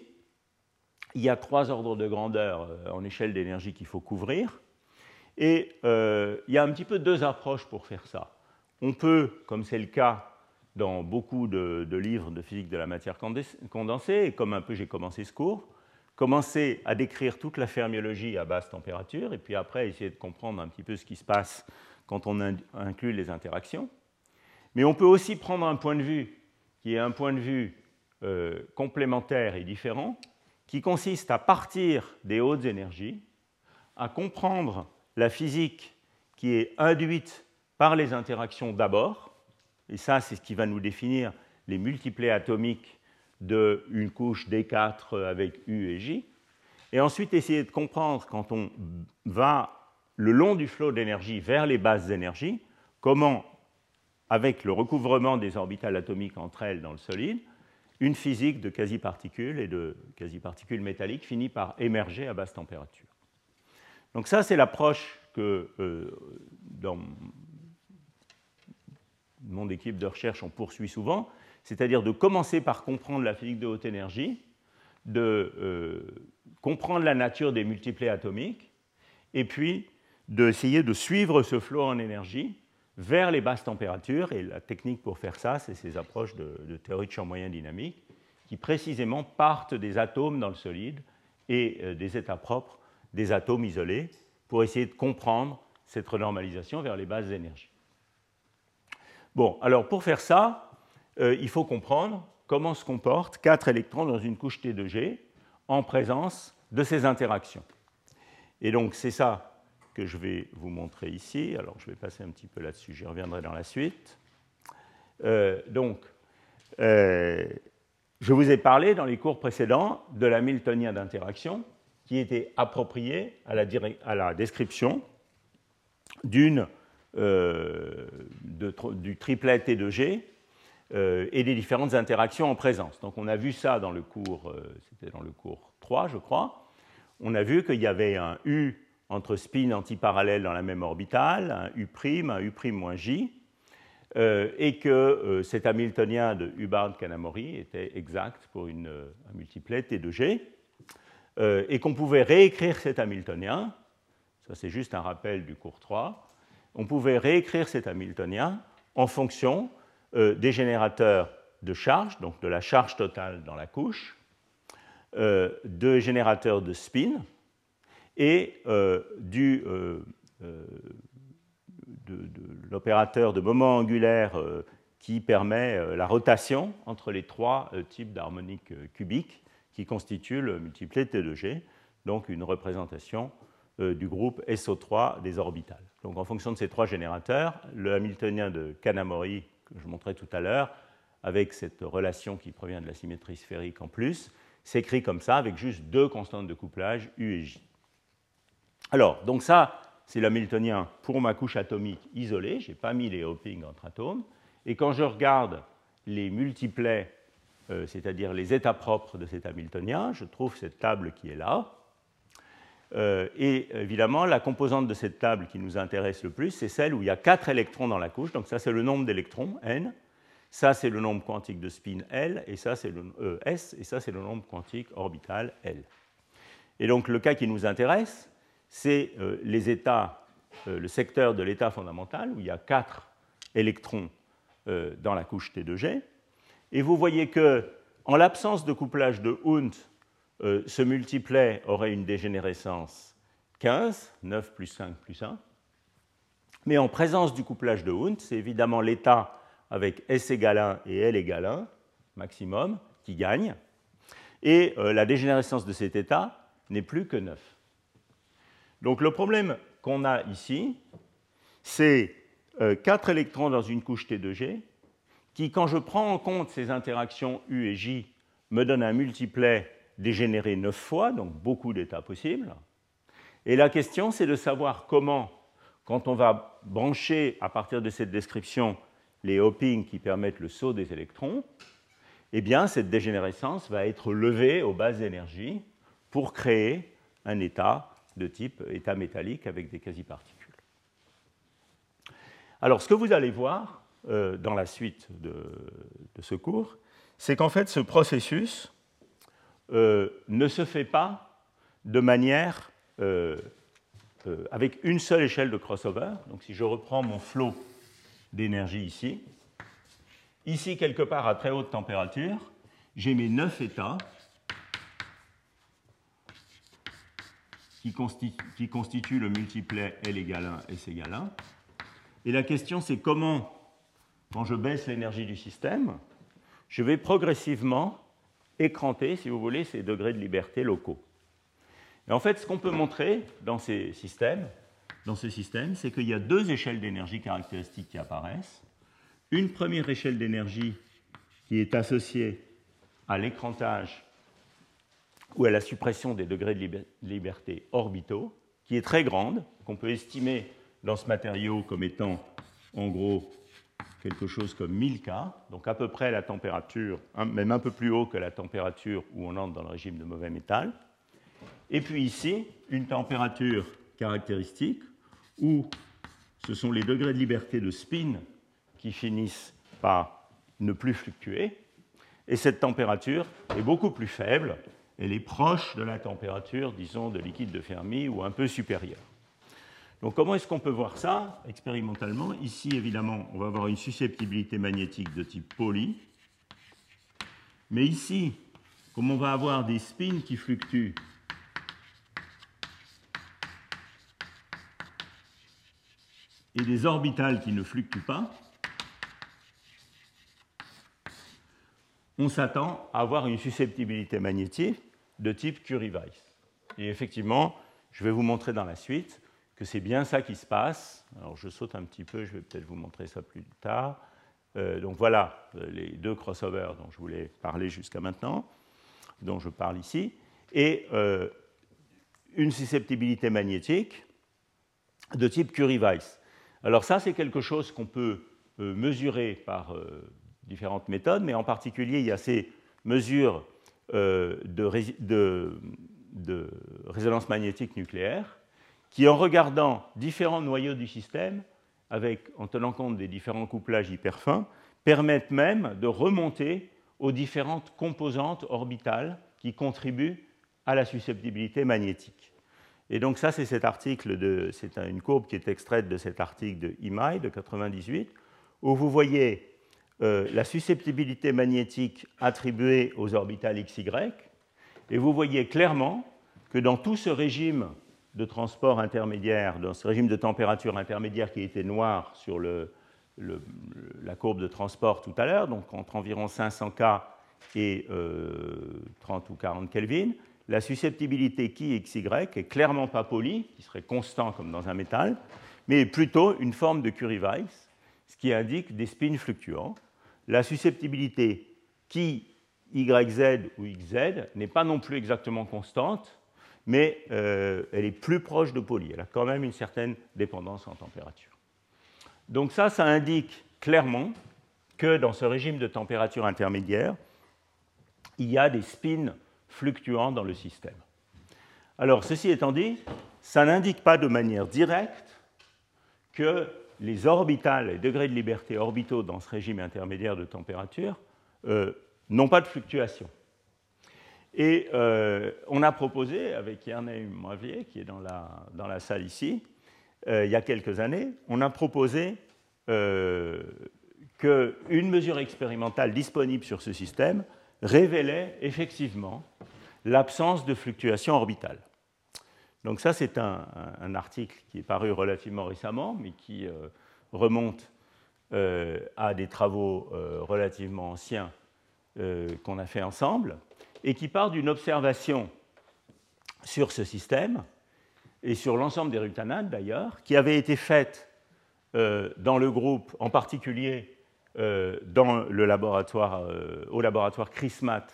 il y a trois ordres de grandeur euh, en échelle d'énergie qu'il faut couvrir. Et il y a un petit peu deux approches pour faire ça. On peut, comme c'est le cas dans beaucoup de, livres de physique de la matière condensée, et comme un peu j'ai commencé ce cours, commencer à décrire toute la fermiologie à basse température, et puis après essayer de comprendre un petit peu ce qui se passe quand on inclut les interactions. Mais on peut aussi prendre un point de vue qui est un point de vue euh, complémentaire et différent, qui consiste à partir des hautes énergies, à comprendre la physique qui est induite par les interactions d'abord, et ça c'est ce qui va nous définir les multiplets atomiques d'une couche D4 avec U et J, et ensuite essayer de comprendre quand on va le long du flot d'énergie vers les basses énergies, comment, avec le recouvrement des orbitales atomiques entre elles dans le solide, une physique de quasi-particules et de quasi-particules métalliques finit par émerger à basse température. Donc ça, c'est l'approche que euh, dans mon équipe de recherche, on poursuit souvent, c'est-à-dire de commencer par comprendre la physique de haute énergie, de euh, comprendre la nature des multiplets atomiques, et puis d'essayer de suivre ce flot en énergie vers les basses températures. Et la technique pour faire ça, c'est ces approches de, théorie de champ moyen dynamique qui précisément partent des atomes dans le solide et euh, des états propres des atomes isolés pour essayer de comprendre cette renormalisation vers les basses énergies. Bon, alors pour faire ça, euh, il faut comprendre comment se comportent quatre électrons dans une couche T2G en présence de ces interactions. Et donc c'est ça que je vais vous montrer ici. Alors, je vais passer un petit peu là-dessus, j'y reviendrai dans la suite. Euh, donc, euh, je vous ai parlé dans les cours précédents de la Miltonien d'interaction qui était appropriée à la, description du triplet T2G et des différentes interactions en présence. Donc on a vu ça dans le cours, c'était dans le cours 3, je crois. On a vu qu'il y avait un U entre spin antiparallèle dans la même orbitale, un U', un U'-J, euh, et que euh, cet Hamiltonien de Hubbard-Kanamori était exact pour une, un multiplet T2G, euh, et qu'on pouvait réécrire cet Hamiltonien, ça c'est juste un rappel du cours 3, on pouvait réécrire cet Hamiltonien en fonction des générateurs de charge, donc de la charge totale dans la couche, de générateurs de spin, et du, de, l'opérateur de moment angulaire euh, qui permet euh, la rotation entre les trois euh, types d'harmoniques cubiques qui constituent le multiplet T2G, donc une représentation du groupe SO3 des orbitales. Donc en fonction de ces trois générateurs, le Hamiltonien de Kanamori, que je montrais tout à l'heure, avec cette relation qui provient de la symétrie sphérique en plus, s'écrit comme ça, avec juste deux constantes de couplage, U et J. Alors, donc ça, c'est l'hamiltonien pour ma couche atomique isolée, je n'ai pas mis les hoppings entre atomes, et quand je regarde les multiplets, euh, c'est-à-dire les états propres de cet hamiltonien, je trouve cette table qui est là. Euh, et évidemment, la composante de cette table qui nous intéresse le plus, c'est celle où il y a 4 électrons dans la couche. Donc ça, c'est le nombre d'électrons, n. Ça, c'est le nombre quantique de spin L, et ça, c'est le euh, S, et ça, c'est le nombre quantique orbital L. Et donc, le cas qui nous intéresse, c'est euh, les états, le secteur de l'état fondamental, où il y a quatre électrons dans la couche T2G. Et vous voyez que, en l'absence de couplage de Hund, ce multiplet aurait une dégénérescence 15, 9 plus 5 plus 1. Mais en présence du couplage de Hund, c'est évidemment l'état avec S égale 1 et L égale 1, maximum, qui gagne. Et la dégénérescence de cet état n'est plus que 9. Donc le problème qu'on a ici, c'est 4 euh, électrons dans une couche T2G qui, quand je prends en compte ces interactions U et J, me donne un multiplet dégénéré 9 fois, donc beaucoup d'états possibles. Et la question, c'est de savoir comment, quand on va brancher à partir de cette description les hoppings qui permettent le saut des électrons, eh bien, cette dégénérescence va être levée aux bases d'énergie pour créer un état de type état métallique avec des quasi-particules. Alors, ce que vous allez voir euh, dans la suite de, ce cours, c'est qu'en fait, ce processus euh, ne se fait pas de manière euh, avec une seule échelle de crossover. Donc, si je reprends mon flot d'énergie ici, ici, quelque part à très haute température, j'ai mes neuf états qui constitue, le multiplet L égale 1, S égale 1. Et la question, c'est comment, quand je baisse l'énergie du système, je vais progressivement écranter, si vous voulez, ces degrés de liberté locaux. Et en fait, ce qu'on peut montrer dans ces systèmes, c'est qu'il y a deux échelles d'énergie caractéristiques qui apparaissent. Une première échelle d'énergie qui est associée à l'écrantage ou à la suppression des degrés de liberté orbitaux, qui est très grande, qu'on peut estimer dans ce matériau comme étant en gros quelque chose comme 1000 K, donc à peu près la température, même un peu plus haut que la température où on entre dans le régime de mauvais métal. Et puis ici, une température caractéristique où ce sont les degrés de liberté de spin qui finissent par ne plus fluctuer. Et cette température est beaucoup plus faible elle est proche de la température, disons, de liquide de Fermi ou un peu supérieure. Donc comment est-ce qu'on peut voir ça expérimentalement? Ici, évidemment, on va avoir une susceptibilité magnétique de type poly. Mais ici, comme on va avoir des spins qui fluctuent, et des orbitales qui ne fluctuent pas, on s'attend à avoir une susceptibilité magnétique de type Curie-Weiss. Et effectivement, je vais vous montrer dans la suite que c'est bien ça qui se passe. Alors je saute un petit peu, je vais peut-être vous montrer ça plus tard. Euh, donc voilà euh, les deux crossovers dont je voulais parler jusqu'à maintenant, dont je parle ici. Et euh, une susceptibilité magnétique de type Curie-Weiss. Alors ça, c'est quelque chose qu'on peut mesurer par différentes méthodes, mais en particulier, il y a ces mesures de, de, résonance magnétique nucléaire qui, en regardant différents noyaux du système, en tenant compte des différents couplages hyper fins, permettent même de remonter aux différentes composantes orbitales qui contribuent à la susceptibilité magnétique. Et donc ça, c'est cet article, de, c'est une courbe qui est extraite de cet article de IMAI de 98, où vous voyez euh, la susceptibilité magnétique attribuée aux orbitales XY, et vous voyez clairement que dans tout ce régime de transport intermédiaire, dans ce régime de température intermédiaire qui était noir sur la courbe de transport tout à l'heure, donc entre environ 500 K et 30 euh, ou 40 Kelvin, la susceptibilité qui XY est clairement pas polie, qui serait constant comme dans un métal, mais plutôt une forme de Curie-Weiss, ce qui indique des spins fluctuants. La susceptibilité qui YZ ou XZ n'est pas non plus exactement constante, mais euh, elle est plus proche de poly. Elle a quand même une certaine dépendance en température. Donc ça, ça indique clairement que dans ce régime de température intermédiaire, il y a des spins fluctuants dans le système. Alors, ceci étant dit, ça n'indique pas de manière directe que les orbitales, les degrés de liberté orbitaux dans ce régime intermédiaire de température euh, n'ont pas de fluctuation. Et euh, on a proposé, avec Yernet Moavier, qui est dans la, dans la salle ici, euh, il y a quelques années, on a proposé euh, qu'une mesure expérimentale disponible sur ce système révélait effectivement l'absence de fluctuation orbitale. Donc ça, c'est un, article qui est paru relativement récemment, mais qui remonte à des travaux relativement anciens qu'on a fait ensemble et qui part d'une observation sur ce système et sur l'ensemble des rutanates d'ailleurs, qui avait été faite euh, dans le groupe, en particulier euh, dans le laboratoire, euh, au laboratoire CRISMAT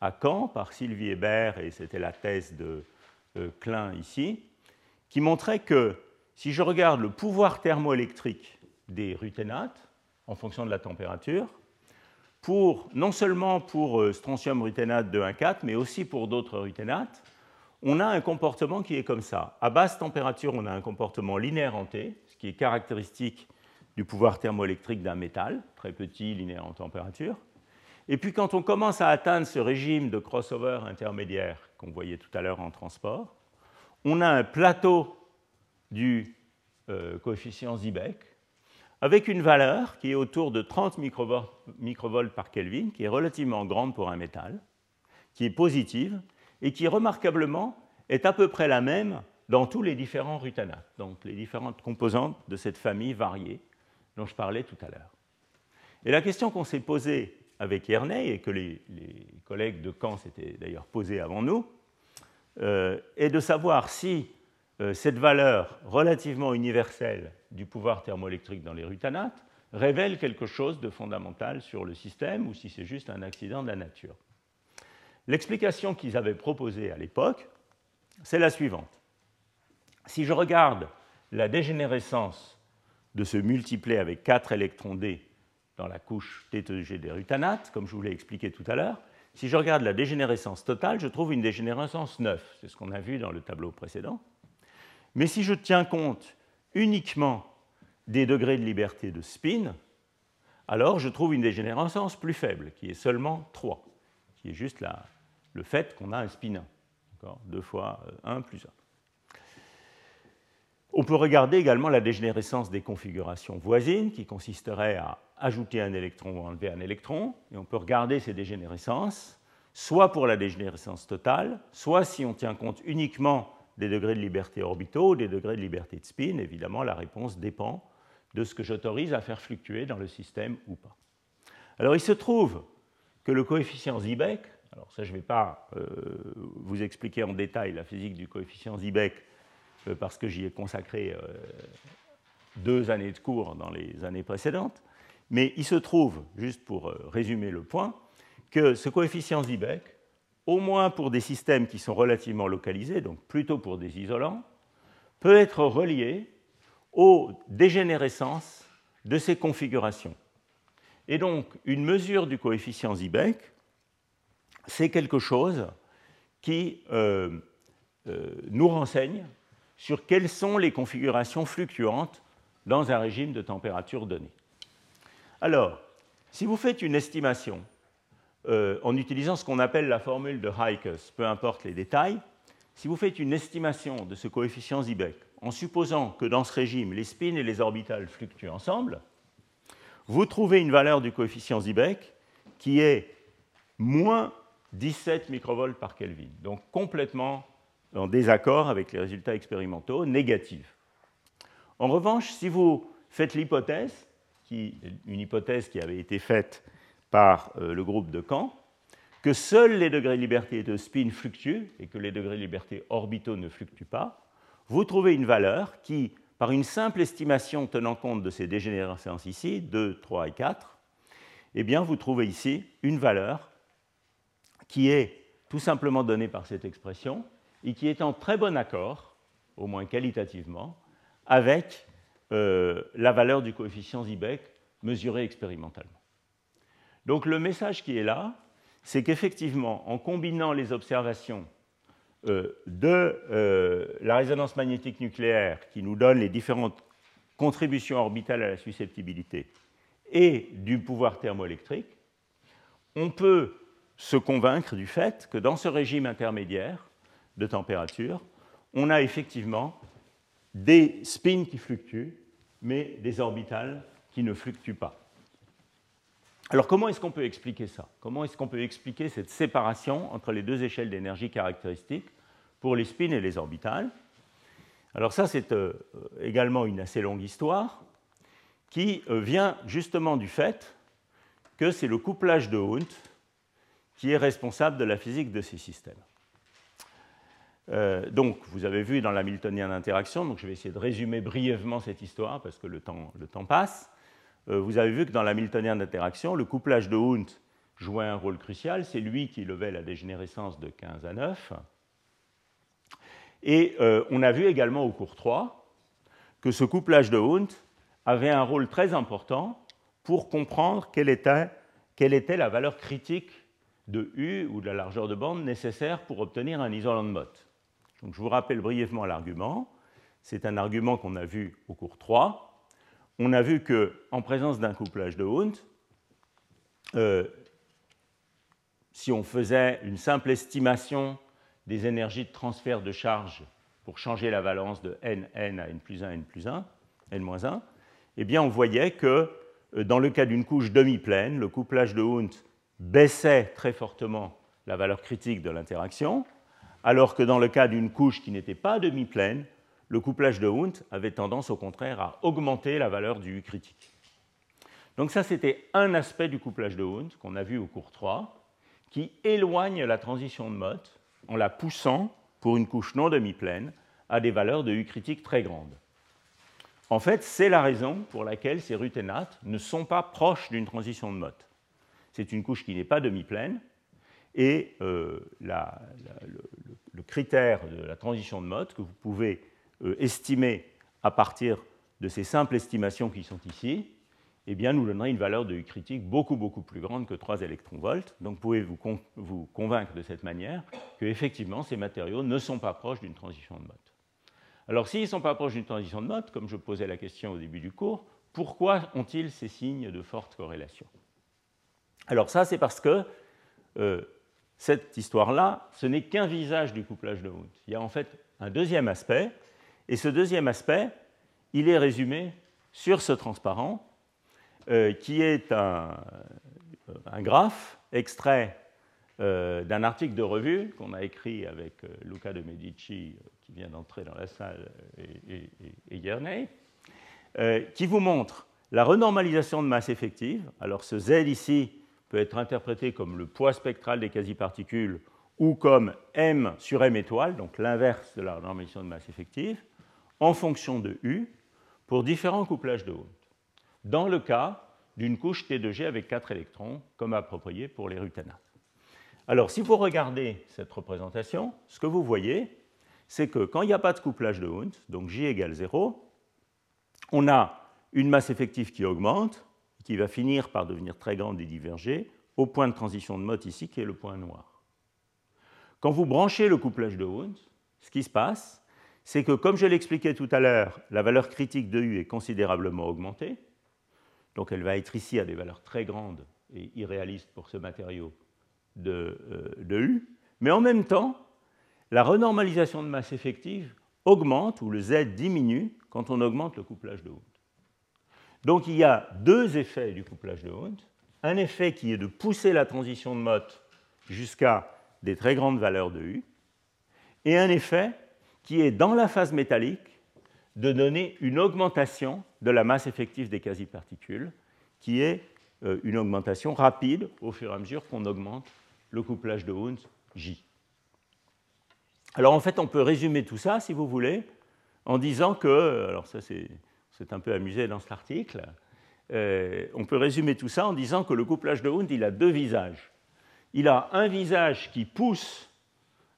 à Caen par Sylvie Hébert, et c'était la thèse de Klein ici, qui montrait que si je regarde le pouvoir thermoélectrique des ruténates en fonction de la température, pour, non seulement pour euh, strontium ruténate de 1,4, mais aussi pour d'autres ruténates, on a un comportement qui est comme ça. À basse température, on a un comportement linéaire en T, ce qui est caractéristique du pouvoir thermoélectrique d'un métal, très petit, linéaire en température. Et puis quand on commence à atteindre ce régime de crossover intermédiaire qu'on voyait tout à l'heure en transport, on a un plateau du euh, coefficient Zibek avec une valeur qui est autour de 30 microvolts par Kelvin, qui est relativement grande pour un métal, qui est positive et qui remarquablement est à peu près la même dans tous les différents rutanates, donc les différentes composantes de cette famille variée dont je parlais tout à l'heure. Et la question qu'on s'est posée avec Erney, et que les, collègues de Caen s'étaient d'ailleurs posée avant nous, euh, est de savoir si cette valeur relativement universelle du pouvoir thermoélectrique dans les rutanates révèle quelque chose de fondamental sur le système ou si c'est juste un accident de la nature. L'explication qu'ils avaient proposée à l'époque, c'est la suivante. Si je regarde la dégénérescence de ce multiplé avec 4 électrons D dans la couche T2G des rutanates, comme je vous l'ai expliqué tout à l'heure, si je regarde la dégénérescence totale, je trouve une dégénérescence 9. C'est ce qu'on a vu dans le tableau précédent. Mais si je tiens compte uniquement des degrés de liberté de spin, alors je trouve une dégénérescence plus faible, qui est seulement 3, qui est juste le fait qu'on a un spin 1, 2 fois 1 euh, plus 1. On peut regarder également la dégénérescence des configurations voisines, qui consisterait à ajouter un électron ou enlever un électron, et on peut regarder ces dégénérescences, soit pour la dégénérescence totale, soit si on tient compte uniquement des degrés de liberté orbitaux, des degrés de liberté de spin. Évidemment, la réponse dépend de ce que j'autorise à faire fluctuer dans le système ou pas. Alors, il se trouve que le coefficient Zibek, alors ça, je ne vais pas euh, vous expliquer en détail la physique du coefficient Zibek euh, parce que j'y ai consacré euh, deux années de cours dans les années précédentes, mais il se trouve, juste pour résumer le point, que ce coefficient Zibek au moins pour des systèmes qui sont relativement localisés, donc plutôt pour des isolants, peut être relié aux dégénérescences de ces configurations. Et donc, une mesure du coefficient Zibek, c'est quelque chose qui euh, euh, nous renseigne sur quelles sont les configurations fluctuantes dans un régime de température donné. Alors, si vous faites une estimation euh, en utilisant ce qu'on appelle la formule de Heikes, peu importe les détails, si vous faites une estimation de ce coefficient Zibek en supposant que dans ce régime, les spins et les orbitales fluctuent ensemble, vous trouvez une valeur du coefficient Zibek qui est moins 17 microvolts par Kelvin, donc complètement en désaccord avec les résultats expérimentaux, négatifs. En revanche, si vous faites l'hypothèse, une hypothèse qui avait été faite par euh, le groupe de Caen, que seuls les degrés de liberté de spin fluctuent et que les degrés de liberté orbitaux ne fluctuent pas, vous trouvez une valeur qui, par une simple estimation tenant compte de ces dégénérescences ici, 2, 3 et 4, eh bien, vous trouvez ici une valeur qui est tout simplement donnée par cette expression et qui est en très bon accord, au moins qualitativement, avec euh, la valeur du coefficient Zibek mesuré expérimentalement. Donc le message qui est là, c'est qu'effectivement, en combinant les observations euh, de euh, la résonance magnétique nucléaire qui nous donne les différentes contributions orbitales à la susceptibilité et du pouvoir thermoélectrique, on peut se convaincre du fait que dans ce régime intermédiaire de température, on a effectivement des spins qui fluctuent, mais des orbitales qui ne fluctuent pas. Alors comment est-ce qu'on peut expliquer ça? Comment est-ce qu'on peut expliquer cette séparation entre les deux échelles d'énergie caractéristiques pour les spins et les orbitales? Alors ça, c'est euh, également une assez longue histoire qui euh, vient justement du fait que c'est le couplage de Hund qui est responsable de la physique de ces systèmes. Euh, donc, vous avez vu dans l'hamiltonien d'interaction, donc je vais essayer de résumer brièvement cette histoire parce que le temps, le temps passe. Euh, vous avez vu que dans l'hamiltonien d'interaction, le couplage de Hund jouait un rôle crucial. C'est lui qui levait la dégénérescence de 15 à 9. Et euh, on a vu également au cours 3 que ce couplage de Hund avait un rôle très important pour comprendre quelle était, quelle était la valeur critique de U ou de la largeur de bande nécessaire pour obtenir un isolant de Mott. Donc, je vous rappelle brièvement l'argument. C'est un argument qu'on a vu au cours 3 on a vu qu'en présence d'un couplage de Hund, euh, si on faisait une simple estimation des énergies de transfert de charge pour changer la valence de n, n à n plus 1, n plus 1, n moins 1, eh bien on voyait que euh, dans le cas d'une couche demi-pleine, le couplage de Hund baissait très fortement la valeur critique de l'interaction, alors que dans le cas d'une couche qui n'était pas demi-pleine, le couplage de Hund avait tendance au contraire à augmenter la valeur du U critique. Donc ça, c'était un aspect du couplage de Hund qu'on a vu au cours 3, qui éloigne la transition de Mott en la poussant, pour une couche non demi-pleine, à des valeurs de U critique très grandes. En fait, c'est la raison pour laquelle ces ruténates ne sont pas proches d'une transition de Mott. C'est une couche qui n'est pas demi-pleine, et euh, le, critère de la transition de Mott que vous pouvez euh, estimé à partir de ces simples estimations qui sont ici, eh bien, nous donnerait une valeur de U critique beaucoup, beaucoup plus grande que 3 électronvolts. Donc, vous pouvez vous, convaincre de cette manière qu'effectivement, ces matériaux ne sont pas proches d'une transition de Mott. Alors, s'ils ne sont pas proches d'une transition de Mott, comme je posais la question au début du cours, pourquoi ont-ils ces signes de forte corrélation? Alors, ça, c'est parce que euh, cette histoire-là, ce n'est qu'un visage du couplage de Hund. Il y a en fait un deuxième aspect, et ce deuxième aspect, il est résumé sur ce transparent, euh, qui est un, graphe extrait euh, d'un article de revue qu'on a écrit avec euh, Luca de Medici, qui vient d'entrer dans la salle, et, et, qui vous montre la renormalisation de masse effective. Alors ce Z ici peut être interprété comme le poids spectral des quasi-particules ou comme M sur M étoile, donc l'inverse de la renormalisation de masse effective en fonction de U pour différents couplages de Hund. Dans le cas d'une couche T2G avec 4 électrons, comme approprié pour les ruténates. Alors, si vous regardez cette représentation, ce que vous voyez, c'est que quand il n'y a pas de couplage de Hund, donc J égale 0, on a une masse effective qui augmente, qui va finir par devenir très grande et diverger, au point de transition de Mott ici, qui est le point noir. Quand vous branchez le couplage de Hund, ce qui se passe, c'est que, comme je l'expliquais tout à l'heure, la valeur critique de U est considérablement augmentée, donc elle va être ici à des valeurs très grandes et irréalistes pour ce matériau de, euh, U, mais en même temps, la renormalisation de masse effective augmente ou le Z diminue quand on augmente le couplage de Hund. Donc il y a deux effets du couplage de Hund. Un effet qui est de pousser la transition de Mott jusqu'à des très grandes valeurs de U, et un effet qui est dans la phase métallique de donner une augmentation de la masse effective des quasi-particules, qui est euh, une augmentation rapide au fur et à mesure qu'on augmente le couplage de Hund J. Alors en fait, on peut résumer tout ça, si vous voulez, en disant que, alors ça c'est un peu amusé dans cet article, euh, on peut résumer tout ça en disant que le couplage de Hund, il a deux visages. Il a un visage qui pousse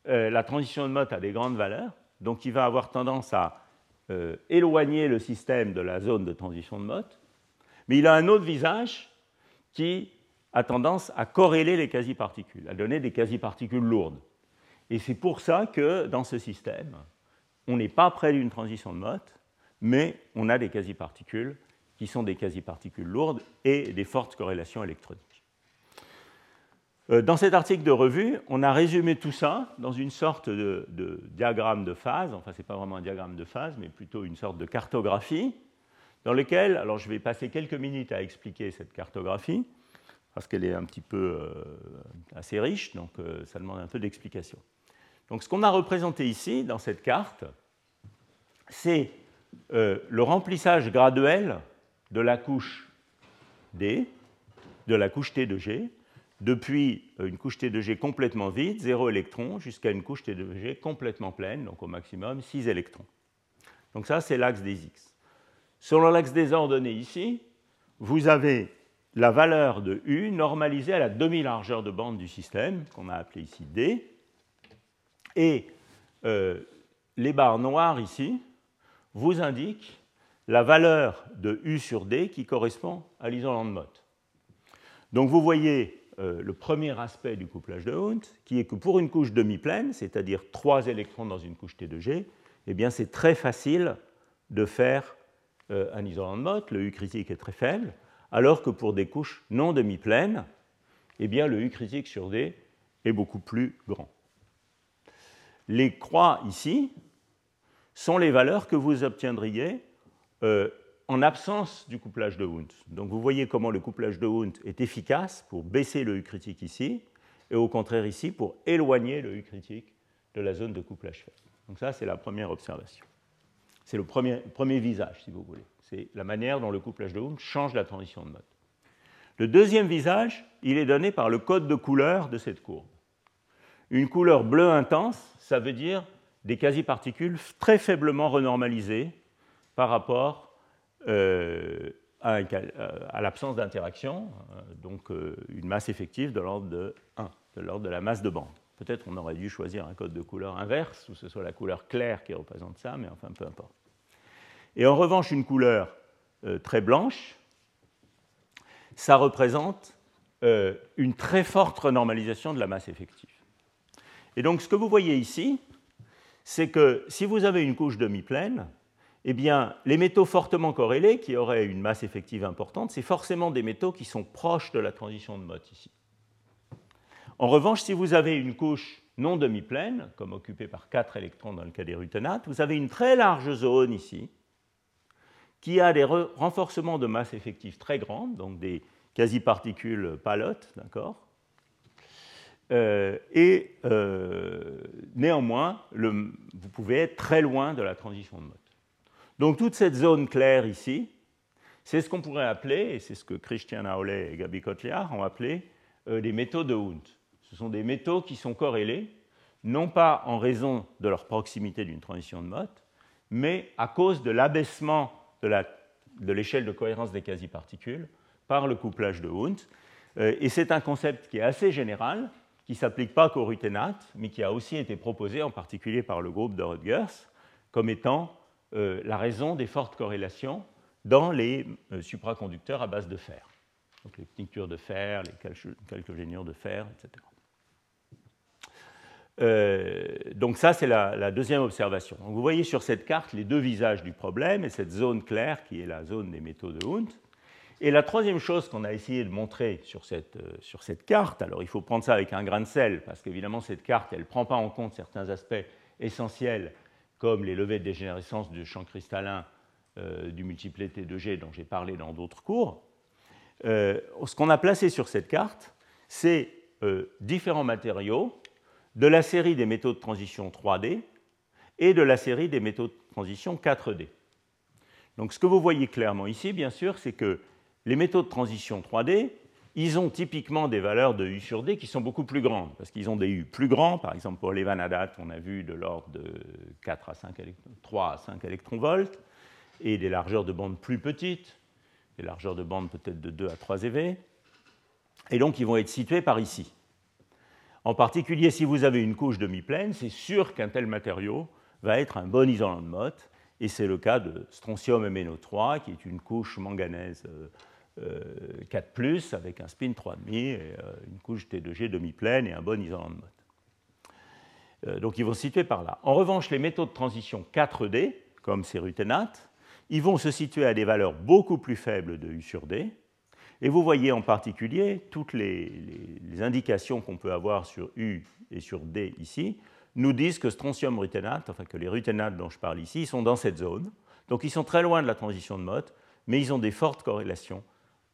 euh, la transition de Mott à des grandes valeurs, donc il va avoir tendance à euh, éloigner le système de la zone de transition de Mott, mais il a un autre visage qui a tendance à corréler les quasi-particules, à donner des quasi-particules lourdes. Et c'est pour ça que dans ce système, on n'est pas près d'une transition de Mott, mais on a des quasi-particules qui sont des quasi-particules lourdes et des fortes corrélations électroniques. Euh, dans cet article de revue, on a résumé tout ça dans une sorte de, diagramme de phase, enfin ce n'est pas vraiment un diagramme de phase, mais plutôt une sorte de cartographie, dans lequel, alors je vais passer quelques minutes à expliquer cette cartographie, parce qu'elle est un petit peu euh, assez riche, donc euh, ça demande un peu d'explication. Donc ce qu'on a représenté ici, dans cette carte, c'est le remplissage graduel de la couche D, de la couche T de G, depuis une couche T de G complètement vide, 0 électrons, jusqu'à une couche T de G complètement pleine, donc au maximum 6 électrons. Donc ça, c'est l'axe des X. Selon l'axe des ordonnées ici, vous avez la valeur de U normalisée à la demi-largeur de bande du système, qu'on a appelé ici D, et euh, les barres noires ici vous indiquent la valeur de U sur D qui correspond à l'isolant de Mott. Donc vous voyez euh, le premier aspect du couplage de Hund, qui est que pour une couche demi-pleine, c'est-à-dire 3 électrons dans une couche T de G, eh bien c'est très facile de faire euh, un isolant de Mott, le U critique est très faible, alors que pour des couches non demi-pleines, eh le U critique sur D est beaucoup plus grand. Les croix ici sont les valeurs que vous obtiendriez euh, en absence du couplage de Hund. Donc vous voyez comment le couplage de Hund est efficace pour baisser le U critique ici, et au contraire ici pour éloigner le U critique de la zone de couplage faible. Donc ça, c'est la première observation. C'est le premier, premier, visage, si vous voulez. C'est la manière dont le couplage de Hund change la transition de mode. Le deuxième visage, il est donné par le code de couleur de cette courbe. Une couleur bleue intense, ça veut dire des quasi-particules très faiblement renormalisées par rapport euh, euh, à, l'absence d'interaction, euh, donc une masse effective de l'ordre de 1, de l'ordre de la masse de bande. Peut-être on aurait dû choisir un code de couleur inverse, où ce soit la couleur claire qui représente ça, mais enfin peu importe. Et en revanche, une couleur très blanche, ça représente une très forte renormalisation de la masse effective. Et donc ce que vous voyez ici, c'est que si vous avez une couche demi-pleine, eh bien, les métaux fortement corrélés, qui auraient une masse effective importante, c'est forcément des métaux qui sont proches de la transition de Mott ici. En revanche, si vous avez une couche non demi-pleine, comme occupée par 4 électrons dans le cas des ruténates, vous avez une très large zone ici, qui a des renforcements de masse effective très grandes, donc des quasi-particules palotes, d'accord? Euh, et euh, néanmoins, vous pouvez être très loin de la transition de mode. Donc toute cette zone claire ici, c'est ce qu'on pourrait appeler, et c'est ce que Christian Aulé et Gabi Kotliar ont appelé, euh, des métaux de Hund. Ce sont des métaux qui sont corrélés, non pas en raison de leur proximité d'une transition de mode, mais à cause de l'abaissement de l'échelle de, cohérence des quasi-particules par le couplage de Hund. et c'est un concept qui est assez général, qui ne s'applique pas qu'au ruténate, mais qui a aussi été proposé en particulier par le groupe de Rutgers comme étant euh, la raison des fortes corrélations dans les supraconducteurs à base de fer. Donc les tinctures de fer, les calcogénures de fer, etc. Euh, donc ça, c'est la, deuxième observation. vous voyez sur cette carte les deux visages du problème et cette zone claire qui est la zone des métaux de Hund. Et la troisième chose qu'on a essayé de montrer sur cette, euh, sur cette, carte, alors il faut prendre ça avec un grain de sel, parce qu'évidemment cette carte, elle ne prend pas en compte certains aspects essentiels, comme les levées de dégénérescence du champ cristallin euh, du multiplet T2G dont j'ai parlé dans d'autres cours. ce qu'on a placé sur cette carte, c'est différents matériaux de la série des métaux de transition 3D et de la série des métaux de transition 4D. Donc ce que vous voyez clairement ici, bien sûr, c'est que les métaux de transition 3D, ils ont typiquement des valeurs de U sur D qui sont beaucoup plus grandes, parce qu'ils ont des U plus grands, par exemple pour les vanadates, on a vu de l'ordre de 4 à 5 3 à 5 électronvolts, et des largeurs de bande plus petites, des largeurs de bande peut-être de 2 à 3 EV, et donc ils vont être situés par ici. En particulier, si vous avez une couche demi-pleine, c'est sûr qu'un tel matériau va être un bon isolant de Mott, et c'est le cas de strontium MnO3, qui est une couche manganèse 4, euh, euh, avec un spin 3,5 et euh, une couche T2G demi-pleine et un bon isolant de Mott. donc ils vont se situer par là. En revanche, les métaux de transition 4D, comme ces ruténates, ils vont se situer à des valeurs beaucoup plus faibles de U sur D, et vous voyez en particulier toutes les, indications qu'on peut avoir sur U et sur D ici, nous disent que strontium ruténate, enfin que les ruténates dont je parle ici, sont dans cette zone. Donc ils sont très loin de la transition de Mott, mais ils ont des fortes corrélations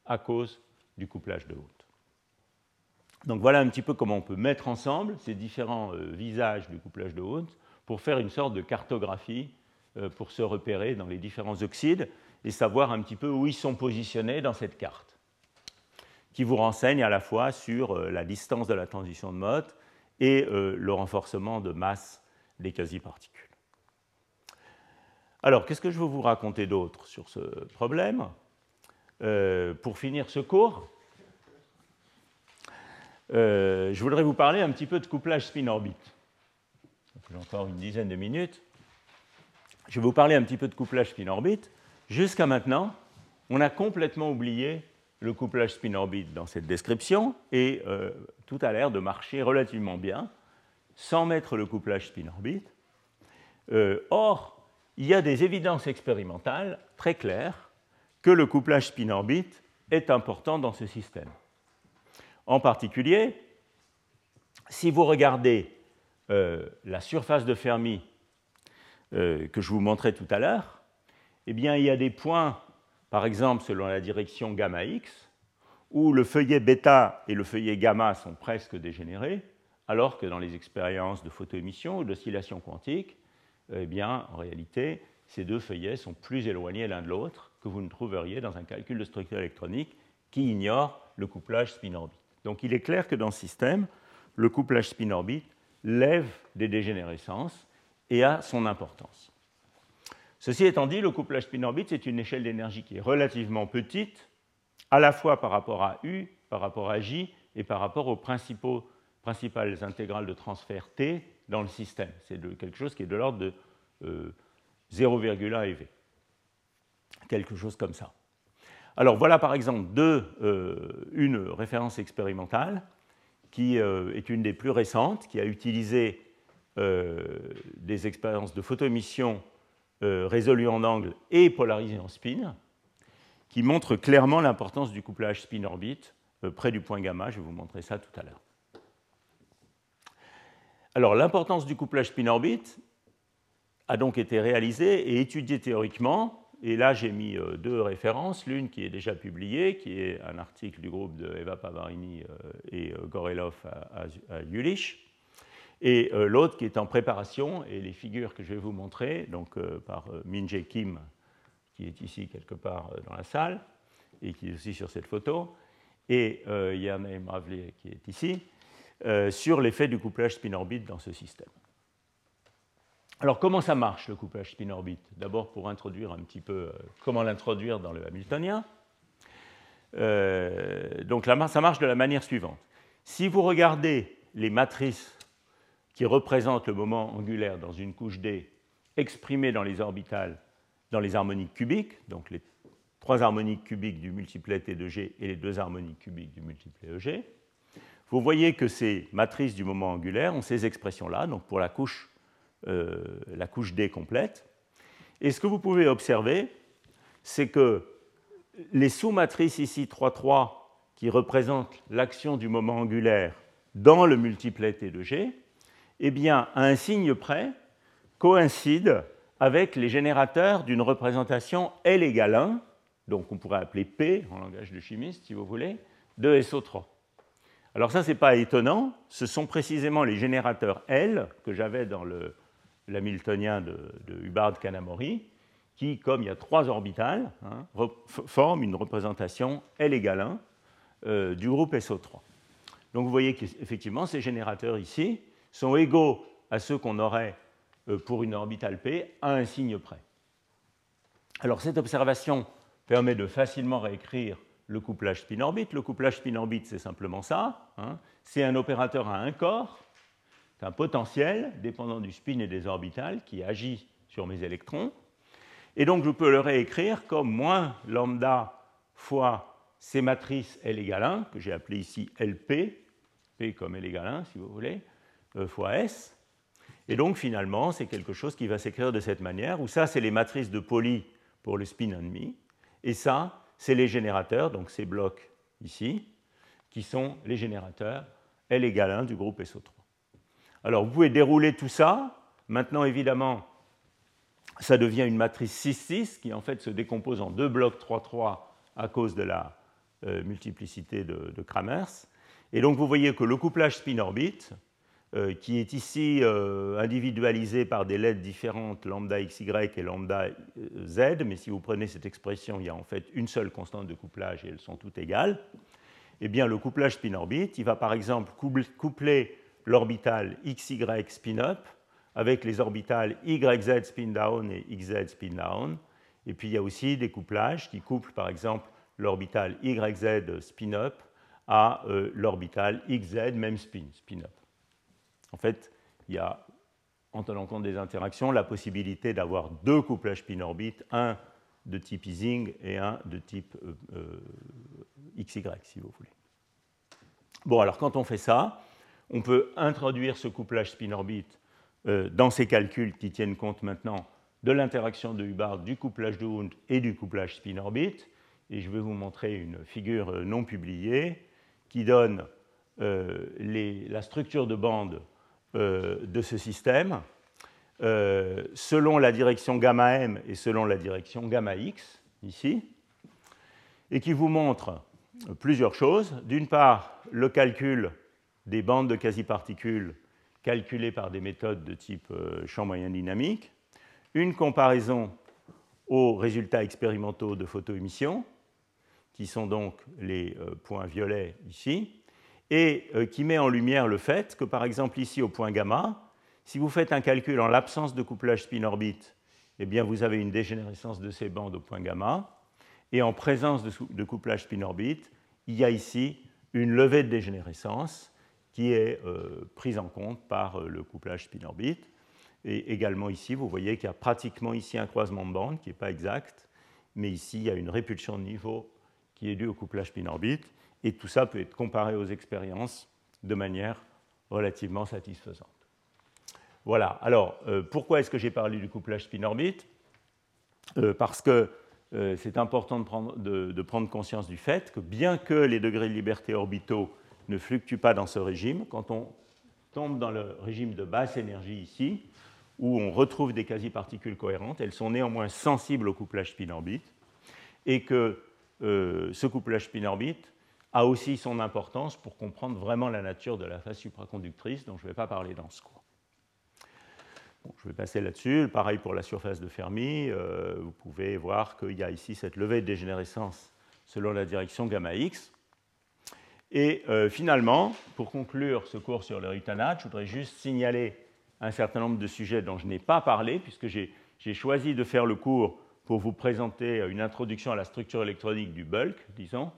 à cause du couplage de haute. Donc voilà un petit peu comment on peut mettre ensemble ces différents euh, visages du couplage de haute pour faire une sorte de cartographie euh, pour se repérer dans les différents oxydes et savoir un petit peu où ils sont positionnés dans cette carte qui vous renseigne à la fois sur euh, la distance de la transition de Mott et le renforcement de masse des quasi-particules. Alors, qu'est-ce que je veux vous raconter d'autre sur ce problème? Euh, Pour finir ce cours, je voudrais vous parler un petit peu de couplage spin-orbite. J'ai encore une dizaine de minutes. Je vais vous parler un petit peu de couplage spin-orbite. Jusqu'à maintenant, on a complètement oublié le couplage spin-orbite dans cette description et euh, tout a l'air de marcher relativement bien sans mettre le couplage spin-orbite. Euh, or, il y a des évidences expérimentales très claires le couplage spin-orbite est important dans ce système. En particulier, si vous regardez euh, la surface de Fermi que je vous montrais tout à l'heure, eh il y a des points par exemple selon la direction gamma X, où le feuillet bêta et le feuillet gamma sont presque dégénérés, alors que dans les expériences de photoémission ou d'oscillation quantique, eh bien, en réalité, ces deux feuillets sont plus éloignés l'un de l'autre que vous ne trouveriez dans un calcul de structure électronique qui ignore le couplage spin-orbite. Donc il est clair que dans ce système, le couplage spin-orbite lève des dégénérescences et a son importance. Ceci étant dit, le couplage spin-orbite, c'est une échelle d'énergie qui est relativement petite, à la fois par rapport à U, par rapport à J et par rapport aux principales intégrales de transfert T dans le système. C'est quelque chose qui est de l'ordre de 0,1 euh, eV. Quelque chose comme ça. Alors voilà par exemple euh, une référence expérimentale qui euh, est une des plus récentes, qui a utilisé des expériences de photoémission euh, résolu en angle et polarisé en spin, qui montre clairement l'importance du couplage spin-orbite euh, près du point gamma. Je vais vous montrer ça tout à l'heure. Alors, l'importance du couplage spin-orbite a donc été réalisée et étudiée théoriquement. Et là, j'ai mis euh, deux références. L'une qui est déjà publiée, qui est un article du groupe de Eva Pavarini et Gorelov à, à, et euh, l'autre qui est en préparation, et les figures que je vais vous montrer, donc euh, par euh, Min Jae Kim, qui est ici quelque part dans la salle, et qui est aussi sur cette photo, et Yann Mravli qui est ici, sur l'effet du couplage spin-orbite dans ce système. Alors comment ça marche le couplage spin-orbite? D'abord pour introduire un petit peu comment l'introduire dans le Hamiltonien. donc ça marche de la manière suivante. Si vous regardez les matrices qui représente le moment angulaire dans une couche D exprimé dans les orbitales, dans les harmoniques cubiques, donc les trois harmoniques cubiques du multiplet T de G et les deux harmoniques cubiques du multiplet EG. Vous voyez que ces matrices du moment angulaire ont ces expressions-là, donc pour la couche, euh, la couche D complète. Et ce que vous pouvez observer, c'est que les sous-matrices ici 3,3 qui représentent l'action du moment angulaire dans le multiplet T de G, eh bien, à un signe près, coïncident avec les générateurs d'une représentation L égale 1, donc on pourrait appeler P en langage de chimiste si vous voulez, de SO3. Alors ça, ce n'est pas étonnant, ce sont précisément les générateurs L que j'avais dans l'hamiltonien de, de Hubbard-Kanamori, qui, comme il y a trois orbitales, hein, forment une représentation L égale 1 euh, du groupe SO3. Donc vous voyez qu'effectivement, ces générateurs ici sont égaux à ceux qu'on aurait euh, pour une orbitale P à un signe près. Alors cette observation permet de facilement réécrire le couplage spin-orbite. Le couplage spin-orbite, c'est simplement ça. Hein. C'est un opérateur à un corps, un potentiel dépendant du spin et des orbitales qui agit sur mes électrons. Et donc je peux le réécrire comme moins lambda fois ces matrices L égale 1, que j'ai appelé ici LP, P comme L égale 1 si vous voulez, euh, fois S. Et donc finalement, c'est quelque chose qui va s'écrire de cette manière, où ça, c'est les matrices de Pauli pour le spin ennemi, et ça, c'est les générateurs, donc ces blocs ici, qui sont les générateurs L égale 1 du groupe SO3. Alors vous pouvez dérouler tout ça. Maintenant, évidemment, ça devient une matrice 6-6 qui en fait se décompose en deux blocs 3-3 à cause de la euh, multiplicité de, Kramers. Et donc vous voyez que le couplage spin-orbite, euh, qui est ici euh, individualisé par des lettres différentes, lambda xy et lambda z, mais si vous prenez cette expression, il y a en fait une seule constante de couplage et elles sont toutes égales. Eh bien, le couplage spin-orbite, il va par exemple coupler l'orbital xy spin-up avec les orbitales yz spin-down et xz spin-down. Et puis il y a aussi des couplages qui couplent par exemple l'orbital YZ spin-up à euh, l'orbital XZ même spin, spin-up. En fait, il y a, en tenant compte des interactions, la possibilité d'avoir deux couplages spin-orbite, un de type Ising et un de type euh, euh, XY, si vous voulez. Bon, alors quand on fait ça, on peut introduire ce couplage spin-orbite dans ces calculs qui tiennent compte maintenant de l'interaction de Hubbard, du couplage de Hund et du couplage spin-orbite et je vais vous montrer une figure euh, non publiée qui donne euh, la structure de bande euh, de ce système selon la direction gamma m et selon la direction gamma x, ici, et qui vous montre plusieurs choses. D'une part, le calcul des bandes de quasi-particules calculées par des méthodes de type champ moyen dynamique, une comparaison aux résultats expérimentaux de photoémission, qui sont donc les euh, points violets ici, et euh, qui met en lumière le fait que, par exemple, ici au point gamma, si vous faites un calcul en l'absence de couplage spin-orbite, eh bien, vous avez une dégénérescence de ces bandes au point gamma, et en présence de, couplage spin-orbite, il y a ici une levée de dégénérescence qui est euh, prise en compte par le couplage spin-orbite. Et également ici, vous voyez qu'il y a pratiquement ici un croisement de bandes qui n'est pas exact, mais ici, il y a une répulsion de niveau qui est dû au couplage spin-orbite, et tout ça peut être comparé aux expériences de manière relativement satisfaisante. Voilà, alors euh, pourquoi est-ce que j'ai parlé du couplage spin-orbite euh, Parce que euh, c'est important de prendre, de prendre, conscience du fait que bien que les degrés de liberté orbitaux ne fluctuent pas dans ce régime, quand on tombe dans le régime de basse énergie ici, où on retrouve des quasi-particules cohérentes, elles sont néanmoins sensibles au couplage spin-orbite, et que euh, ce couplage spin-orbite a aussi son importance pour comprendre vraiment la nature de la phase supraconductrice dont je ne vais pas parler dans ce cours. je vais passer là-dessus. Pareil pour la surface de Fermi. Euh, vous pouvez voir qu'il y a ici cette levée de dégénérescence selon la direction gamma x. Et euh, finalement, pour conclure ce cours sur le ritanate, je voudrais juste signaler un certain nombre de sujets dont je n'ai pas parlé, puisque j'ai choisi de faire le cours pour vous présenter une introduction à la structure électronique du bulk, disons,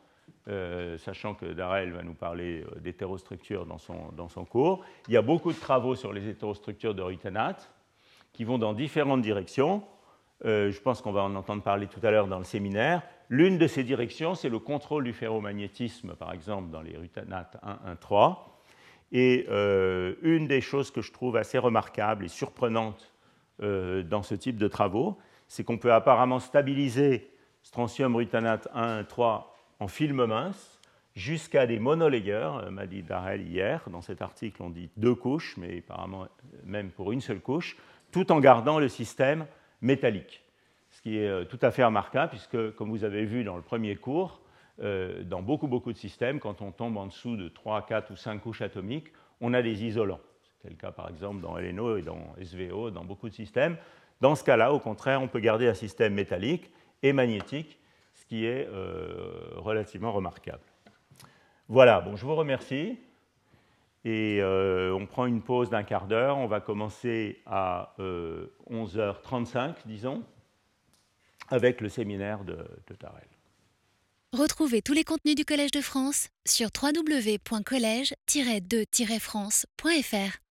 euh, sachant que Darrell va nous parler euh, d'hétérostructures dans son, dans son cours. Il y a beaucoup de travaux sur les hétérostructures de Ruthenat qui vont dans différentes directions. Je pense qu'on va en entendre parler tout à l'heure dans le séminaire, L'une de ces directions, c'est le contrôle du ferromagnétisme, par exemple, dans les rutanates 1-1-3. Et euh, une des choses que je trouve assez remarquable et surprenante euh, dans ce type de travaux, c'est qu'on peut apparemment stabiliser strontium rutanate 1-1-3 en film mince jusqu'à des monolayers, euh, m'a dit Darrell hier, dans cet article on dit deux couches, mais apparemment même pour une seule couche, tout en gardant le système métallique ce qui est euh, tout à fait remarquable, puisque, comme vous avez vu dans le premier cours, euh, dans beaucoup, beaucoup de systèmes, quand on tombe en dessous de 3, 4 ou 5 couches atomiques, on a des isolants. C'est le cas, par exemple, dans LNO et dans SVO, dans beaucoup de systèmes. Dans ce cas-là, au contraire, on peut garder un système métallique et magnétique, ce qui est euh, relativement remarquable. Voilà, bon, je vous remercie. Et on prend une pause d'un quart d'heure. On va commencer à 11h35, disons avec le séminaire de, Tarel. Retrouvez tous les contenus du Collège de France sur www.colège-2-france.fr.